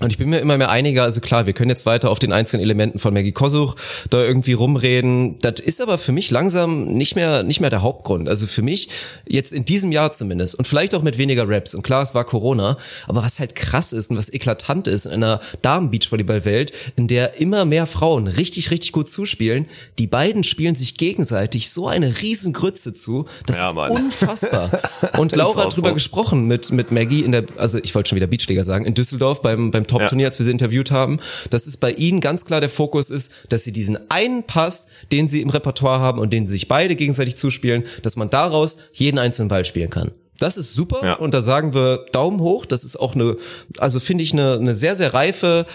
Und ich bin mir immer mehr einiger, also klar, wir können jetzt weiter auf den einzelnen Elementen von Maggie Kosuch da irgendwie rumreden. Das ist aber für mich langsam nicht mehr, nicht mehr der Hauptgrund. Also für mich jetzt in diesem Jahr zumindest und vielleicht auch mit weniger Raps. Und klar, es war Corona, aber was halt krass ist und was eklatant ist in einer Damen-Beachvolleyball-Welt, in der immer mehr Frauen richtig, richtig gut zuspielen, die beiden spielen sich gegenseitig so eine riesen Grütze zu. Das Ja, ist Mann. unfassbar. Und Laura hat drüber so. gesprochen mit, mit Maggie in der, also ich wollte schon wieder Beachliga sagen, in Düsseldorf beim, beim Top-Turnier, als wir sie interviewt haben, dass es bei ihnen ganz klar der Fokus ist, dass sie diesen einen Pass, den sie im Repertoire haben und den sie sich beide gegenseitig zuspielen, dass man daraus jeden einzelnen Ball spielen kann. Das ist super Ja. und da sagen wir Daumen hoch. Das ist auch eine, also finde ich eine, eine sehr, sehr reife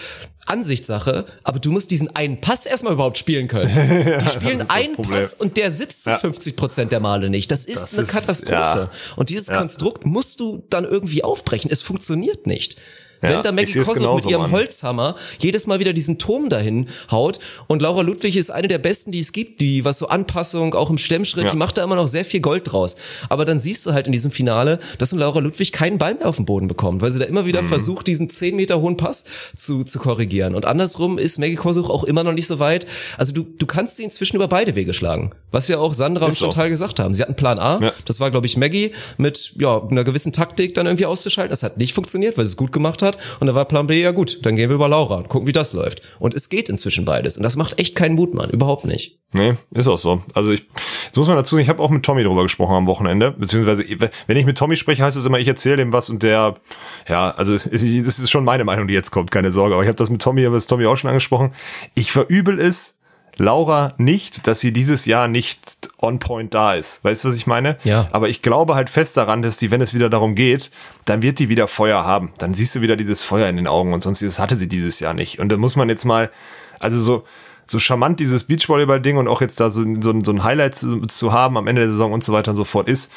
Ansichtssache, aber du musst diesen einen Pass erstmal überhaupt spielen können. Die spielen einen Problem. Pass und der sitzt zu Ja. 50 Prozent der Male nicht. Das ist Das eine ist- Katastrophe. ja. Und dieses Ja. Konstrukt musst du dann irgendwie aufbrechen. Es funktioniert nicht. Ja, Wenn da Maggie Kosow mit ihrem Mann. Holzhammer jedes Mal wieder diesen Turm dahin haut und Laura Ludwig ist eine der besten, die es gibt, die was so Anpassung, auch im Stemmschritt, Ja. die macht da immer noch sehr viel Gold draus. Aber dann siehst du halt in diesem Finale, dass Laura Ludwig keinen Ball mehr auf den Boden bekommt, weil sie da immer wieder Mhm. versucht, diesen 10 Meter hohen Pass zu, zu korrigieren. Und andersrum ist Maggie Kosuch auch immer noch nicht so weit. Also du, du kannst sie inzwischen über beide Wege schlagen. Was ja auch Sandra und Ist so. Chantal gesagt haben. Sie hatten Plan A, Ja. das war, glaube ich, Maggie mit ja, einer gewissen Taktik dann irgendwie auszuschalten. Das hat nicht funktioniert, weil sie es gut gemacht hat. Und da war Plan B, ja gut, dann gehen wir über Laura und gucken, wie das läuft. Und es geht inzwischen beides. Und das macht echt keinen Mut, Mann. Überhaupt nicht. Nee, ist auch so. Also ich, jetzt muss man dazu sagen, ich habe auch mit Tommy drüber gesprochen am Wochenende, beziehungsweise wenn ich mit Tommy spreche, heißt es immer, ich erzähle ihm was und der, ja, also es ist schon meine Meinung, die jetzt kommt, keine Sorge. Aber ich habe das mit Tommy, habe das Tommy auch schon angesprochen. Ich verübel es Laura nicht, dass sie dieses Jahr nicht on point da ist. Weißt du, was ich meine? Ja. Aber ich glaube halt fest daran, dass die, wenn es wieder darum geht, dann wird die wieder Feuer haben. Dann siehst du wieder dieses Feuer in den Augen und sonst das hatte sie dieses Jahr nicht. Und da muss man jetzt mal, also so, so charmant dieses Beachvolleyball-Ding und auch jetzt da so, so, so ein Highlight zu, zu haben am Ende der Saison und so weiter und so fort ist,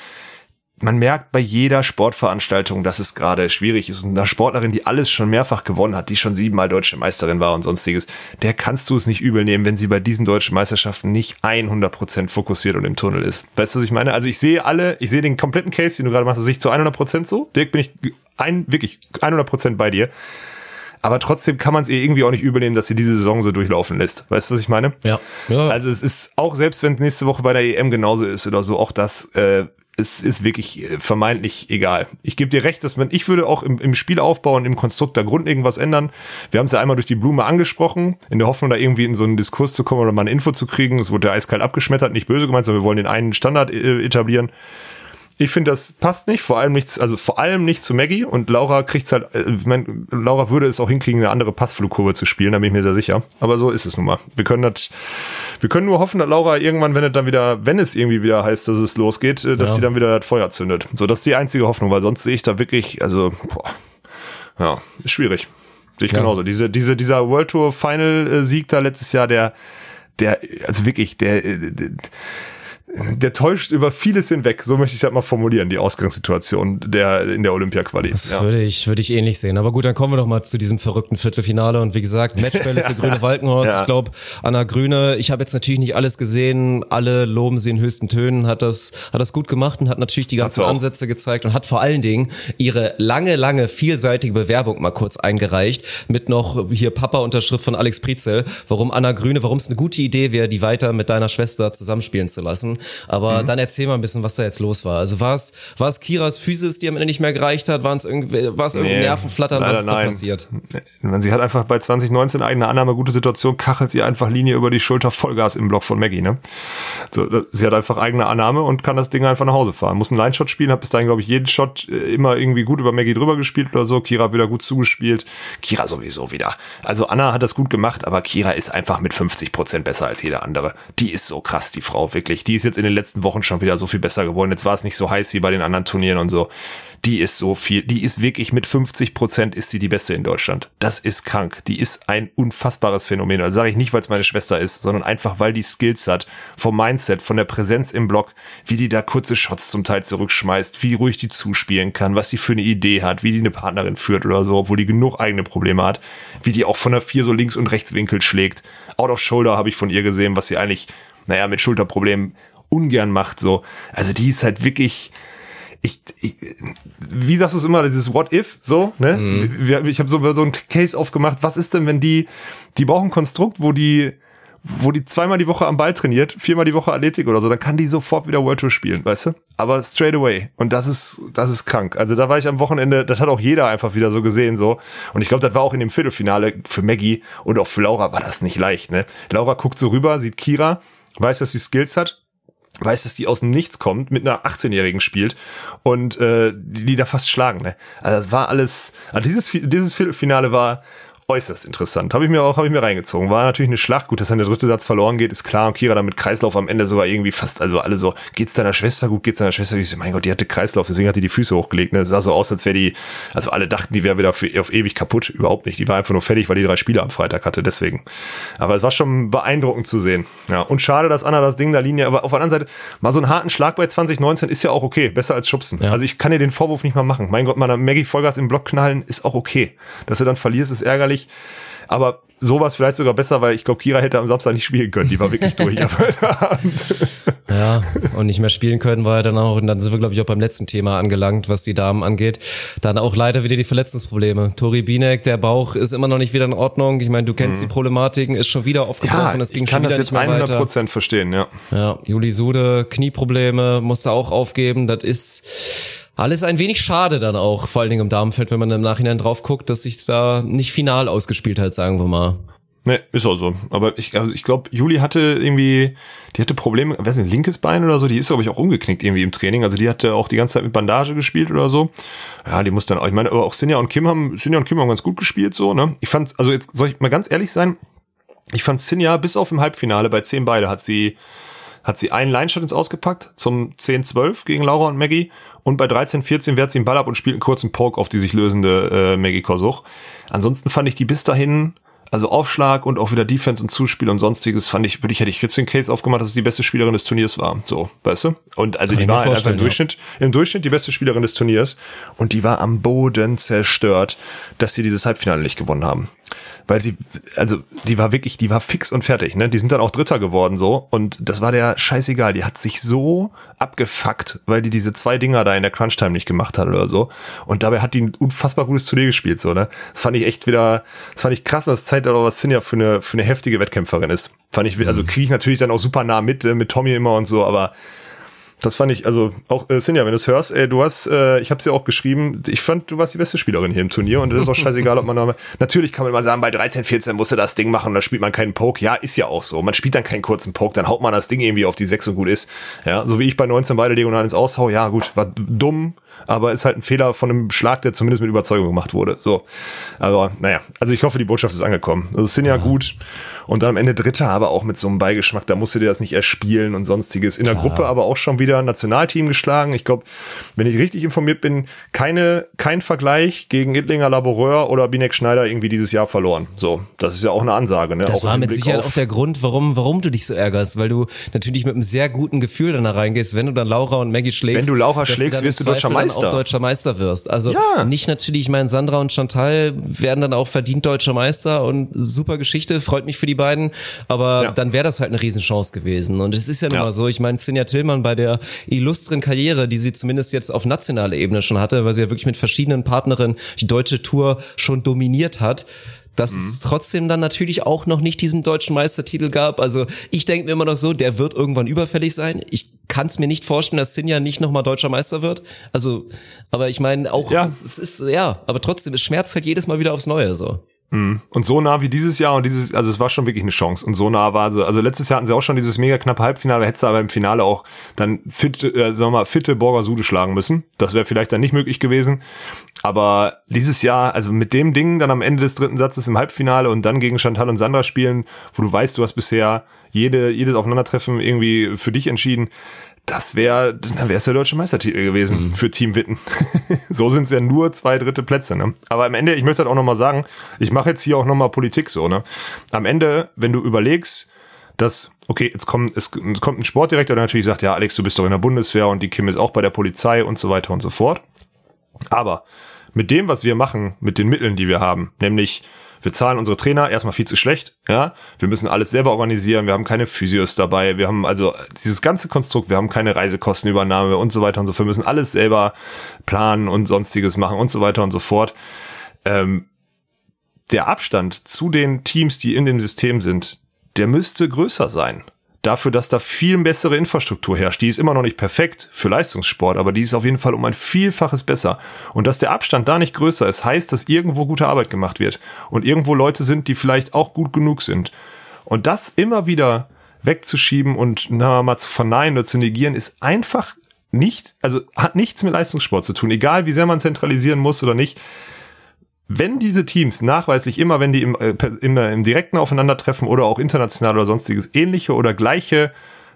man merkt bei jeder Sportveranstaltung, dass es gerade schwierig ist. Und einer Sportlerin, die alles schon mehrfach gewonnen hat, die schon siebenmal deutsche Meisterin war und sonstiges, der kannst du es nicht übel nehmen, wenn sie bei diesen deutschen Meisterschaften nicht 100% fokussiert und im Tunnel ist. Weißt du, was ich meine? Also ich sehe alle, ich sehe den kompletten Case, den du gerade machst, das sehe ich zu 100% so. Dirk, bin ich ein, wirklich 100% bei dir. Aber trotzdem kann man es ihr irgendwie auch nicht übel nehmen, dass sie diese Saison so durchlaufen lässt. Weißt du, was ich meine? Ja. ja. Also es ist auch selbst wenn nächste Woche bei der EM genauso ist oder so, auch das äh, es ist wirklich äh, vermeintlich egal. Ich gebe dir recht, dass man, ich würde auch im, im Spielaufbau und im Konstrukt da grundlegend was ändern. Wir haben es ja einmal durch die Blume angesprochen, in der Hoffnung, da irgendwie in so einen Diskurs zu kommen oder mal eine Info zu kriegen. Es wurde ja eiskalt abgeschmettert, nicht böse gemeint, sondern wir wollen den einen Standard äh, etablieren. Ich finde, das passt nicht, vor allem nicht, also vor allem nicht zu Maggie und Laura kriegt's halt, äh, ich mein, Laura würde es auch hinkriegen, eine andere Passflugkurve zu spielen, da bin ich mir sehr sicher. Aber so ist es nun mal. Wir können das, wir können nur hoffen, dass Laura irgendwann, wenn es dann wieder, wenn es irgendwie wieder heißt, dass es losgeht, äh, dass Ja. sie dann wieder das Feuer zündet. So, das ist die einzige Hoffnung, weil sonst sehe ich da wirklich, also, boah, ja, ist schwierig. Sehe ich Ja. genauso. Diese, diese, dieser World Tour Final äh, Sieg da letztes Jahr, der, der, also wirklich, der, der der täuscht über vieles hinweg, so möchte ich das mal formulieren, die Ausgangssituation der in der Olympia-Quali. Das Ja. würde ich, würde ich ähnlich sehen. Aber gut, dann kommen wir doch mal zu diesem verrückten Viertelfinale. Und wie gesagt, Matchbälle für Grüne Walkenhorst. Ja. Ich glaube, Anna Grüne, ich habe jetzt natürlich nicht alles gesehen. Alle loben sie in höchsten Tönen, hat das, hat das gut gemacht und hat natürlich die ganzen. Ansätze gezeigt und hat vor allen Dingen ihre lange, lange, vielseitige Bewerbung mal kurz eingereicht. Mit noch hier Papa-Unterschrift von Alex Prizel, warum Anna Grüne, warum es eine gute Idee wäre, die weiter mit deiner Schwester zusammenspielen zu lassen. Aber dann erzähl mal ein bisschen, was da jetzt los war. Also war es, war es Kiras Physis, die am Ende nicht mehr gereicht hat? Waren es irgendwie, war es irgendwie Nee, Nervenflattern? leider Was ist da nein. passiert? Sie hat einfach bei 2019 eigene Annahme, gute Situation, kachelt sie einfach Linie über die Schulter Vollgas im Block von Maggie, ne? So, sie hat einfach eigene Annahme und kann das Ding einfach nach Hause fahren. Muss einen Line-Shot spielen, hat bis dahin, glaube ich, jeden Shot äh, immer irgendwie gut über Maggie drüber gespielt oder so. Kira wieder gut zugespielt. Kira sowieso wieder. Also Anna hat das gut gemacht, aber Kira ist einfach mit 50 Prozent besser als jeder andere. Die ist so krass, die Frau, wirklich. Die ist jetzt in den letzten Wochen schon wieder so viel besser geworden. Jetzt war es nicht so heiß wie bei den anderen Turnieren und so. die ist so viel, die ist wirklich mit 50 Prozent ist sie die beste in Deutschland. Das ist krank. Die ist ein unfassbares Phänomen. Das sage ich nicht, weil es meine Schwester ist, sondern einfach, weil die Skills hat, vom Mindset, von der Präsenz im Block, wie die da kurze Shots zum Teil zurückschmeißt, wie ruhig die zuspielen kann, was sie für eine Idee hat, wie die eine Partnerin führt oder so, obwohl die genug eigene Probleme hat, wie die auch von der vier so links und rechts Winkel schlägt. Out of Shoulder habe ich von ihr gesehen, was sie eigentlich, naja, mit Schulterproblemen ungern macht, so. Also die ist halt wirklich, ich, ich wie sagst du es immer, dieses What if, so, ne? Mhm. Ich habe so, so ein Case aufgemacht, was ist denn, wenn die, die brauchen ein Konstrukt, wo die, wo die zweimal die Woche am Ball trainiert, viermal die Woche Athletik oder so, dann kann die sofort wieder World Tour spielen, weißt du? Aber straight away. Und das ist, das ist krank. Also da war ich am Wochenende, das hat auch jeder einfach wieder so gesehen, so. Und ich glaube, das war auch in dem Viertelfinale für Maggie und auch für Laura war das nicht leicht, ne? Laura guckt so rüber, sieht Kira, weiß, dass sie Skills hat, weiß, dass die aus dem Nichts kommt, mit einer 18-Jährigen spielt und äh, die, die da fast schlagen. Ne? Also das war alles, also dieses, dieses Finale war äußerst interessant. Habe ich mir auch, habe ich mir reingezogen. War natürlich eine Schlacht. Gut, dass dann der dritte Satz verloren geht, ist klar. Und Kira dann mit Kreislauf am Ende sogar irgendwie fast, also alle so, geht's deiner Schwester gut, geht's deiner Schwester gut? Ich so, mein Gott, die hatte Kreislauf, deswegen hat die die Füße hochgelegt. Ne? Das sah so aus, als wäre die, also alle dachten, die wäre wieder für, auf ewig kaputt. Überhaupt nicht. Die war einfach nur fertig, weil die drei Spiele am Freitag hatte, deswegen. Aber es war schon beeindruckend zu sehen. Ja, und schade, dass Anna das Ding da Linie, aber auf der anderen Seite, mal so einen harten Schlag bei 2019 ist ja auch okay. Besser als Schubsen. Ja. Also ich kann dir den Vorwurf nicht mal machen. Mein Gott, mal Maggie Vollgas im Block knallen ist auch okay. Dass du dann verlierst, ist ärgerlich. Aber sowas vielleicht sogar besser, weil ich glaube, Kira hätte am Samstag nicht spielen können. Die war wirklich durch. ja, und nicht mehr spielen können war ja dann auch, und dann sind wir, glaube ich, auch beim letzten Thema angelangt, was die Damen angeht. Dann auch leider wieder die Verletzungsprobleme. Tori Binek, der Bauch ist immer noch nicht wieder in Ordnung. Ich meine, du kennst mhm. die Problematiken, ist schon wieder aufgebrochen. Ja, es ging ich kann schon wieder das jetzt 100 Prozent verstehen, ja. Ja, Juli Sude, Knieprobleme, musste auch aufgeben. Das ist alles ein wenig schade dann auch, vor allen Dingen im Damenfeld, wenn man im Nachhinein drauf guckt, dass sich da nicht final ausgespielt hat, sagen wir mal. Ne, ist auch so. Aber ich, also ich glaube, Juli hatte irgendwie, die hatte Probleme, weiß nicht, linkes Bein oder so, die ist, glaube ich, auch umgeknickt irgendwie im Training. Also die hatte auch die ganze Zeit mit Bandage gespielt oder so. Ja, die muss dann auch, ich meine, aber auch Sinja und Kim haben, Sinja und Kim haben ganz gut gespielt, so, ne? Ich fand, also jetzt soll ich mal ganz ehrlich sein, ich fand Sinja bis auf im Halbfinale bei 10 beide hat sie, hat sie einen Line-Shot ins Ausgepackt zum 10-12 gegen Laura und Maggie und bei 13-14 wehrt sie den Ball ab und spielt einen kurzen Poke auf die sich lösende äh, Maggie Kosuch. Ansonsten fand ich die bis dahin, also Aufschlag und auch wieder Defense und Zuspiel und sonstiges, fand ich, würde ich, hätte ich jetzt den Case aufgemacht, dass es die beste Spielerin des Turniers war. So, weißt du? Und also Kann die war einfach im Durchschnitt, ja. im Durchschnitt die beste Spielerin des Turniers und die war am Boden zerstört, dass sie dieses Halbfinale nicht gewonnen haben weil sie, also die war wirklich, die war fix und fertig, ne? Die sind dann auch Dritter geworden so und das war der scheißegal. Die hat sich so abgefuckt, weil die diese zwei Dinger da in der Crunch-Time nicht gemacht hat oder so. Und dabei hat die ein unfassbar gutes Turnier gespielt, so, ne? Das fand ich echt wieder, das fand ich krass, das zeigt aber, was Sinja für eine, für eine heftige Wettkämpferin ist. Fand ich, also mhm. kriege ich natürlich dann auch super nah mit, äh, mit Tommy immer und so, aber das fand ich, also auch äh, Sinja, wenn du es hörst, ey, du hast, äh, ich habe ja auch geschrieben, ich fand, du warst die beste Spielerin hier im Turnier und es ist auch scheißegal, ob man da, natürlich kann man mal sagen, bei 13, 14 musste das Ding machen, da spielt man keinen Poke. Ja, ist ja auch so. Man spielt dann keinen kurzen Poke, dann haut man das Ding irgendwie auf die 6 und gut ist. Ja, so wie ich bei 19 beide diagonal ins Aushau, ja gut, war dumm, aber ist halt ein Fehler von einem Schlag, der zumindest mit Überzeugung gemacht wurde. So, aber naja, also ich hoffe, die Botschaft ist angekommen. Also Sinja ja. gut und dann am Ende Dritter, aber auch mit so einem Beigeschmack, da musste der das nicht erspielen und sonstiges. In der Klar. Gruppe aber auch schon wieder ein Nationalteam geschlagen. Ich glaube, wenn ich richtig informiert bin, keine, kein Vergleich gegen Ittlinger Laboreur oder Binek Schneider irgendwie dieses Jahr verloren. So, das ist ja auch eine Ansage. Ne? Das auch war mit Sicherheit auch der Grund, warum, warum du dich so ärgerst, weil du natürlich mit einem sehr guten Gefühl dann da reingehst, wenn du dann Laura und Maggie schlägst. Wenn du Laura schlägst, wirst du deutscher Meister. Auch deutscher Meister wirst. Also ja. nicht natürlich, ich meine, Sandra und Chantal werden dann auch verdient deutscher Meister und super Geschichte, freut mich für die beiden, aber ja. dann wäre das halt eine Riesenchance gewesen. Und es ist ja nun ja. mal so, ich meine, Sinja Tillmann bei der illustren Karriere, die sie zumindest jetzt auf nationaler Ebene schon hatte, weil sie ja wirklich mit verschiedenen Partnerinnen die deutsche Tour schon dominiert hat, dass mhm. es trotzdem dann natürlich auch noch nicht diesen deutschen Meistertitel gab. Also ich denke mir immer noch so, der wird irgendwann überfällig sein. Ich kann es mir nicht vorstellen, dass Sinja nicht nochmal deutscher Meister wird. Also, aber ich meine auch, ja. es ist, ja, aber trotzdem, es schmerzt halt jedes Mal wieder aufs Neue so. Mhm. Und so nah wie dieses Jahr und dieses, also es war schon wirklich eine Chance. Und so nah war sie. Also letztes Jahr hatten sie auch schon dieses mega knappe Halbfinale, hätte sie aber im Finale auch dann fit, äh, sagen wir mal, fitte Borger Sude schlagen müssen. Das wäre vielleicht dann nicht möglich gewesen. Aber dieses Jahr, also mit dem Ding dann am Ende des dritten Satzes im Halbfinale und dann gegen Chantal und Sandra spielen, wo du weißt, du hast bisher jede, jedes Aufeinandertreffen irgendwie für dich entschieden. Das wäre, dann wäre es der deutsche Meistertitel gewesen mhm. für Team Witten. so sind es ja nur zwei dritte Plätze. Ne? Aber am Ende, ich möchte halt auch nochmal sagen, ich mache jetzt hier auch nochmal Politik so. Ne? Am Ende, wenn du überlegst, dass, okay, jetzt kommt, es kommt ein Sportdirektor, der natürlich sagt, ja, Alex, du bist doch in der Bundeswehr und die Kim ist auch bei der Polizei und so weiter und so fort. Aber mit dem, was wir machen, mit den Mitteln, die wir haben, nämlich wir zahlen unsere Trainer erstmal viel zu schlecht, ja. Wir müssen alles selber organisieren, wir haben keine Physios dabei, wir haben also dieses ganze Konstrukt, wir haben keine Reisekostenübernahme und so weiter und so fort. Wir müssen alles selber planen und sonstiges machen und so weiter und so fort. Ähm, der Abstand zu den Teams, die in dem System sind, der müsste größer sein dafür, dass da viel bessere Infrastruktur herrscht. Die ist immer noch nicht perfekt für Leistungssport, aber die ist auf jeden Fall um ein Vielfaches besser. Und dass der Abstand da nicht größer ist, heißt, dass irgendwo gute Arbeit gemacht wird und irgendwo Leute sind, die vielleicht auch gut genug sind. Und das immer wieder wegzuschieben und na, mal zu verneinen oder zu negieren, ist einfach nicht, also hat nichts mit Leistungssport zu tun, egal wie sehr man zentralisieren muss oder nicht wenn diese Teams nachweislich immer, wenn die im, äh, immer im direkten Aufeinandertreffen oder auch international oder sonstiges ähnliche oder gleiche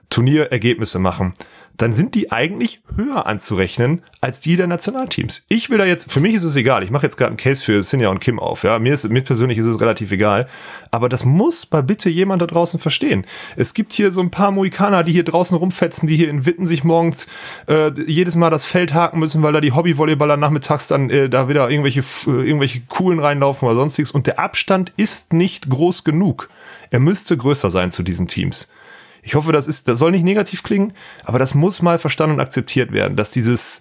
Turnierergebnisse machen, dann sind die eigentlich höher anzurechnen als die der Nationalteams. Ich will da jetzt, für mich ist es egal, ich mache jetzt gerade einen Case für Sinja und Kim auf, ja, mir, ist, mir persönlich ist es relativ egal, aber das muss mal bitte jemand da draußen verstehen. Es gibt hier so ein paar Mohikaner, die hier draußen rumfetzen, die hier in Witten sich morgens äh, jedes Mal das Feld haken müssen, weil da die Hobbyvolleyballer nachmittags dann äh, da wieder irgendwelche, äh, irgendwelche coolen reinlaufen oder sonstiges und der Abstand ist nicht groß genug. Er müsste größer sein zu diesen Teams. Ich hoffe, das ist, das soll nicht negativ klingen, aber das muss mal verstanden und akzeptiert werden, dass dieses,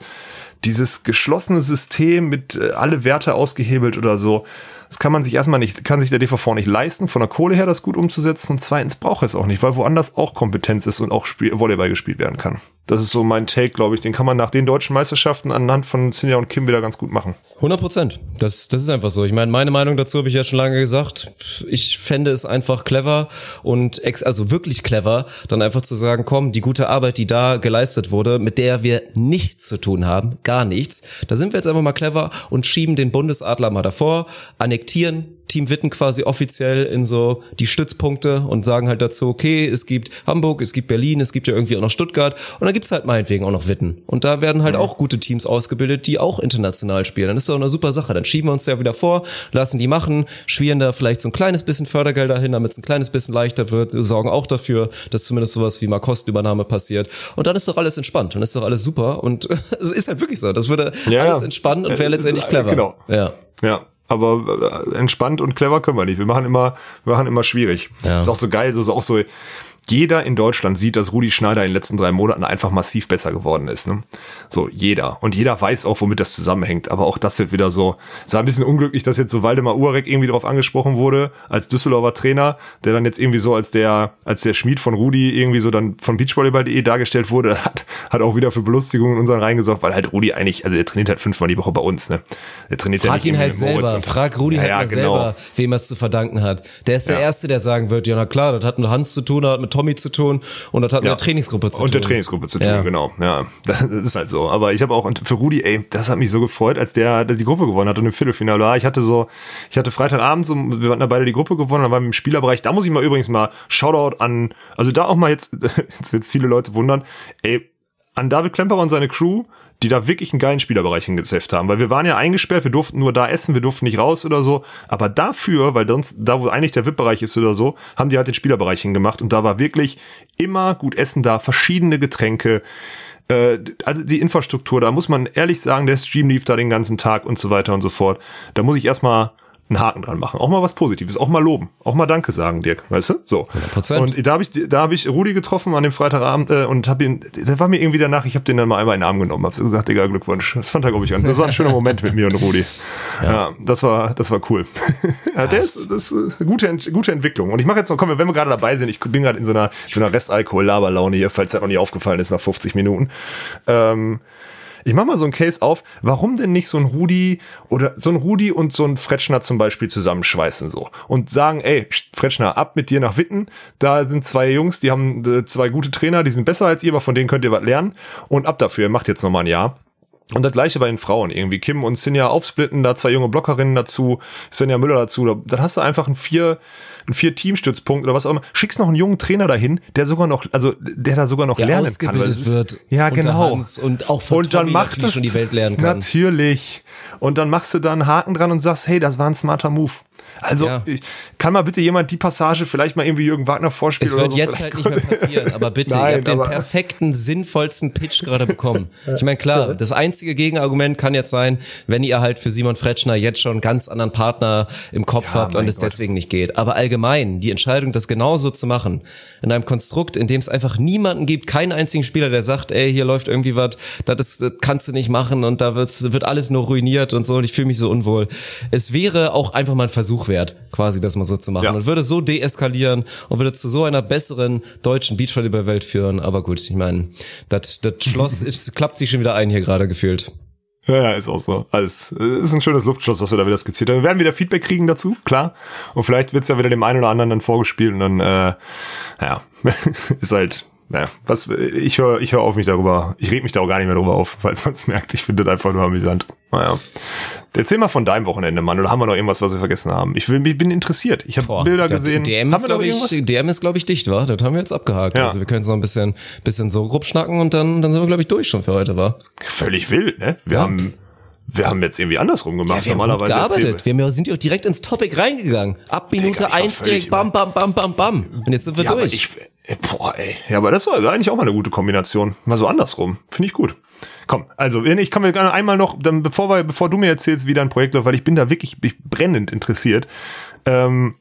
dieses geschlossene System mit äh, alle Werte ausgehebelt oder so, das kann man sich erstmal nicht, kann sich der DVV nicht leisten, von der Kohle her das gut umzusetzen und zweitens braucht es auch nicht, weil woanders auch Kompetenz ist und auch Spiel, Volleyball gespielt werden kann. Das ist so mein Take, glaube ich. Den kann man nach den deutschen Meisterschaften anhand von Sinja und Kim wieder ganz gut machen. 100 Prozent. Das, das ist einfach so. Ich meine, meine Meinung dazu habe ich ja schon lange gesagt. Ich fände es einfach clever und ex, also wirklich clever, dann einfach zu sagen, komm, die gute Arbeit, die da geleistet wurde, mit der wir nichts zu tun haben, gar nichts, da sind wir jetzt einfach mal clever und schieben den Bundesadler mal davor, annektieren Team Witten quasi offiziell in so die Stützpunkte und sagen halt dazu, okay, es gibt Hamburg, es gibt Berlin, es gibt ja irgendwie auch noch Stuttgart und dann gibt's halt meinetwegen auch noch Witten. Und da werden halt ja. auch gute Teams ausgebildet, die auch international spielen. Dann ist doch eine super Sache. Dann schieben wir uns ja wieder vor, lassen die machen, schwirren da vielleicht so ein kleines bisschen Fördergelder hin, damit es ein kleines bisschen leichter wird, sorgen auch dafür, dass zumindest sowas wie mal Kostenübernahme passiert. Und dann ist doch alles entspannt, dann ist doch alles super und es ist halt wirklich so. Das würde ja, alles entspannen und wäre letztendlich clever. Genau. Ja. Ja aber äh, entspannt und clever können wir nicht. Wir machen immer, wir machen immer schwierig. Ja. Ist auch so geil, so ist auch so jeder in Deutschland sieht, dass Rudi Schneider in den letzten drei Monaten einfach massiv besser geworden ist. Ne? So, jeder. Und jeder weiß auch, womit das zusammenhängt. Aber auch das wird wieder so, es war ein bisschen unglücklich, dass jetzt so Waldemar Uhrek irgendwie drauf angesprochen wurde, als Düsseldorfer Trainer, der dann jetzt irgendwie so als der, als der Schmied von Rudi irgendwie so dann von Beachvolleyball.de dargestellt wurde, hat, hat auch wieder für Belustigung in unseren reingesorgt, weil halt Rudi eigentlich, also er trainiert halt fünfmal die Woche bei uns, ne? Der trainiert Frag ja nicht ihn halt selber. Frag Rudi ja, halt ja, mal genau. selber, wem er es zu verdanken hat. Der ist der ja. Erste, der sagen wird, ja na klar, das hat mit Hans zu tun, hat mit Tommy zu tun und das hat ja. mit der Trainingsgruppe zu tun. Und der Trainingsgruppe zu tun, ja. genau. Ja, das ist halt so. Aber ich habe auch für Rudi, ey, das hat mich so gefreut, als der die Gruppe gewonnen hat und im Viertelfinale war. Ich hatte so, ich hatte Freitagabend, so, wir hatten da beide die Gruppe gewonnen, dann waren wir im Spielerbereich. Da muss ich mal übrigens mal Shoutout an, also da auch mal jetzt, jetzt wird's viele Leute wundern, ey, an David Klemperer und seine Crew, die da wirklich einen geilen Spielerbereich hingezeft haben. Weil wir waren ja eingesperrt, wir durften nur da essen, wir durften nicht raus oder so. Aber dafür, weil sonst, da wo eigentlich der VIP-Bereich ist oder so, haben die halt den Spielerbereich hingemacht. Und da war wirklich immer gut Essen da, verschiedene Getränke, äh, also die Infrastruktur, da muss man ehrlich sagen, der Stream lief da den ganzen Tag und so weiter und so fort. Da muss ich erstmal einen Haken dran machen. Auch mal was Positives, auch mal loben, auch mal Danke sagen, Dirk, weißt du? So. 100%. Und da habe ich, da habe ich Rudi getroffen an dem Freitagabend äh, und habe ihn, der war mir irgendwie danach, ich habe den dann mal einmal in den Arm genommen, habe gesagt, Digga, Glückwunsch. Das fand er glaube ich an. Das war ein schöner Moment mit mir und Rudi. Ja. ja, das war, das war cool. ja, das ist eine gute, gute Entwicklung. Und ich mache jetzt noch, komm, wenn wir gerade dabei sind, ich bin gerade in so einer, so einer Restalkohol-Laberlaune hier, falls das noch nicht aufgefallen ist nach 50 Minuten. Ähm, ich mach mal so ein Case auf, warum denn nicht so ein Rudi oder so ein Rudi und so ein Fretschner zum Beispiel zusammenschweißen so und sagen, ey, Fretschner, ab mit dir nach Witten. Da sind zwei Jungs, die haben äh, zwei gute Trainer, die sind besser als ihr, aber von denen könnt ihr was lernen und ab dafür, macht jetzt nochmal ein Jahr. Und das gleiche bei den Frauen irgendwie. Kim und Sinja aufsplitten, da zwei junge Blockerinnen dazu, Svenja Müller dazu. Dann hast du einfach ein vier, ein vier Teamstützpunkt oder was auch immer. Schickst noch einen jungen Trainer dahin, der sogar noch, also der da sogar noch Der lernen kann. ausgebildet ist, wird. Ja, genau. Hans und auch von und dann Tommy macht das schon die Welt lernen kann. Natürlich. Und dann machst du da einen Haken dran und sagst, hey, das war ein smarter Move. Also Ja. kann mal bitte jemand die Passage vielleicht mal irgendwie Jürgen Wagner vorspielen Es wird so? jetzt halt nicht mehr passieren, aber bitte, Nein, ihr habt den perfekten, sinnvollsten Pitch gerade bekommen. Ich meine, klar, das einzige Gegenargument kann jetzt sein, wenn ihr halt für Simon Fretschner jetzt schon einen ganz anderen Partner im Kopf Ja, habt und es Gott. deswegen nicht geht. Aber allgemein, die Entscheidung, das genauso zu machen, in einem Konstrukt, in dem es einfach niemanden gibt, keinen einzigen Spieler, der sagt, ey, hier läuft irgendwie was, das, das kannst du nicht machen und da wird's, wird alles nur ruiniert und so und ich fühle mich so unwohl. Es wäre auch einfach mal ein Versuch wert, quasi das mal so zu machen Ja. und würde so deeskalieren und würde zu so einer besseren deutschen Beachvolleyball-Welt führen. Aber gut, ich meine, das Schloss ist, klappt sich schon wieder ein hier gerade gefühlt. Ja, ja, ist auch so. Alles äh, ist ein schönes Luftschloss, was wir da wieder skizziert haben. Wir werden wieder Feedback kriegen dazu, klar. Und vielleicht wird's ja wieder dem einen oder anderen dann vorgespielt und dann, äh, ja, ist halt, ja, was, ich höre ich hör auf mich darüber, ich reg mich da auch gar nicht mehr drüber auf, falls man es merkt. Ich finde das einfach nur amüsant. Naja. Erzähl mal von deinem Wochenende, Mann, oder haben wir noch irgendwas, was wir vergessen haben? Ich, will, ich bin interessiert. Ich habe Bilder das gesehen. DM haben ist, wir glaube ich, DM ist, glaube ich, dicht, war. Das haben wir jetzt abgehakt. Ja. Also wir können noch ein bisschen, bisschen so grob schnacken und dann, dann sind wir, glaube ich, durch schon für heute, war. Völlig wild, ne? Wir haben, wir haben jetzt irgendwie andersrum gemacht. wir haben Normalerweise erzählen gearbeitet. Wir haben- sind ja auch direkt ins Topic reingegangen. Ab Minute war eins direkt bam, bam, bam, bam, bam. Und jetzt sind wir Ja, durch. ich, boah, ey. Ja, aber das war eigentlich auch mal eine gute Kombination. Mal so andersrum. Finde ich gut. Komm, also, ich kann mir gerne einmal noch, dann bevor wir, bevor du mir erzählst, wie dein Projekt läuft, weil ich bin da wirklich ich brennend interessiert. Ähm,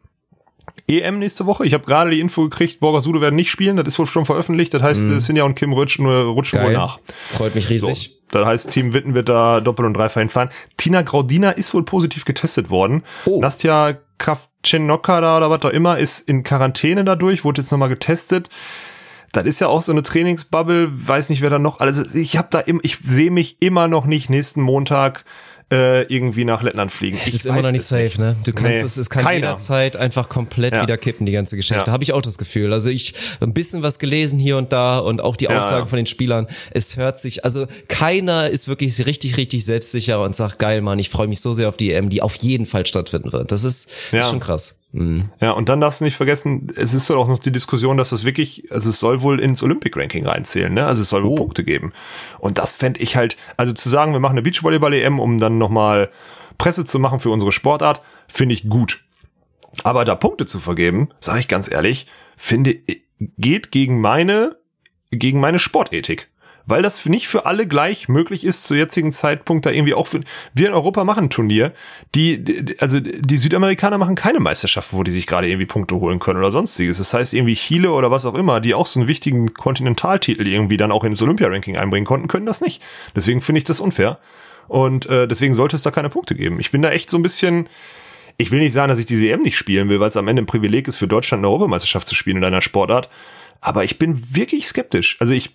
EM nächste Woche. Ich habe gerade die Info gekriegt, Borgasudo werden nicht spielen. Das ist wohl schon veröffentlicht. Das heißt, mhm. Sinja und Kim rutschen, rutschen wohl nach. Freut mich riesig. So, das heißt, Team Witten wird da doppelt und dreifach hinfahren. Tina Graudina ist wohl positiv getestet worden. Oh. Nastja Kravchenokka da oder was auch immer ist in Quarantäne dadurch, wurde jetzt nochmal getestet. Das ist ja auch so eine Trainingsbubble, weiß nicht, wer da noch alles. Ich habe da im, ich sehe mich immer noch nicht nächsten Montag äh, irgendwie nach Lettland fliegen. Es ich ist immer noch nicht safe, ne? Du kannst Nee, es, es kann keiner. jederzeit einfach komplett Ja. wieder kippen, die ganze Geschichte. Ja. Habe ich auch das Gefühl. Also ich ein bisschen was gelesen hier und da und auch die Aussagen ja. von den Spielern. Es hört sich, also keiner ist wirklich richtig, richtig selbstsicher und sagt, geil, Mann, ich freue mich so sehr auf die EM, die auf jeden Fall stattfinden wird. Das ist, ist schon krass. Mhm. Ja, und dann darfst du nicht vergessen, es ist doch auch noch die Diskussion, dass das wirklich, also es soll wohl ins Olympic-Ranking reinzählen, ne? Also es soll wohl Punkte geben. Und das fände ich halt, also zu sagen, wir machen eine Beachvolleyball-EM, um dann nochmal Presse zu machen für unsere Sportart, finde ich gut. Aber da Punkte zu vergeben, sage ich ganz ehrlich, finde, geht gegen meine, gegen meine Sportethik. Weil das nicht für alle gleich möglich ist, zu jetzigen Zeitpunkt da irgendwie auch für, wir in Europa machen ein Turnier, die, also die Südamerikaner machen keine Meisterschaften, wo die sich gerade irgendwie Punkte holen können oder sonstiges. Das heißt irgendwie Chile oder was auch immer, die auch so einen wichtigen Kontinentaltitel irgendwie dann auch ins Olympia-Ranking einbringen konnten, können das nicht. Deswegen finde ich das unfair. Und äh, deswegen sollte es da keine Punkte geben. Ich bin da echt so ein bisschen, ich will nicht sagen, dass ich diese EM nicht spielen will, weil es am Ende ein Privileg ist, für Deutschland eine Europameisterschaft zu spielen in einer Sportart. Aber ich bin wirklich skeptisch. Also ich,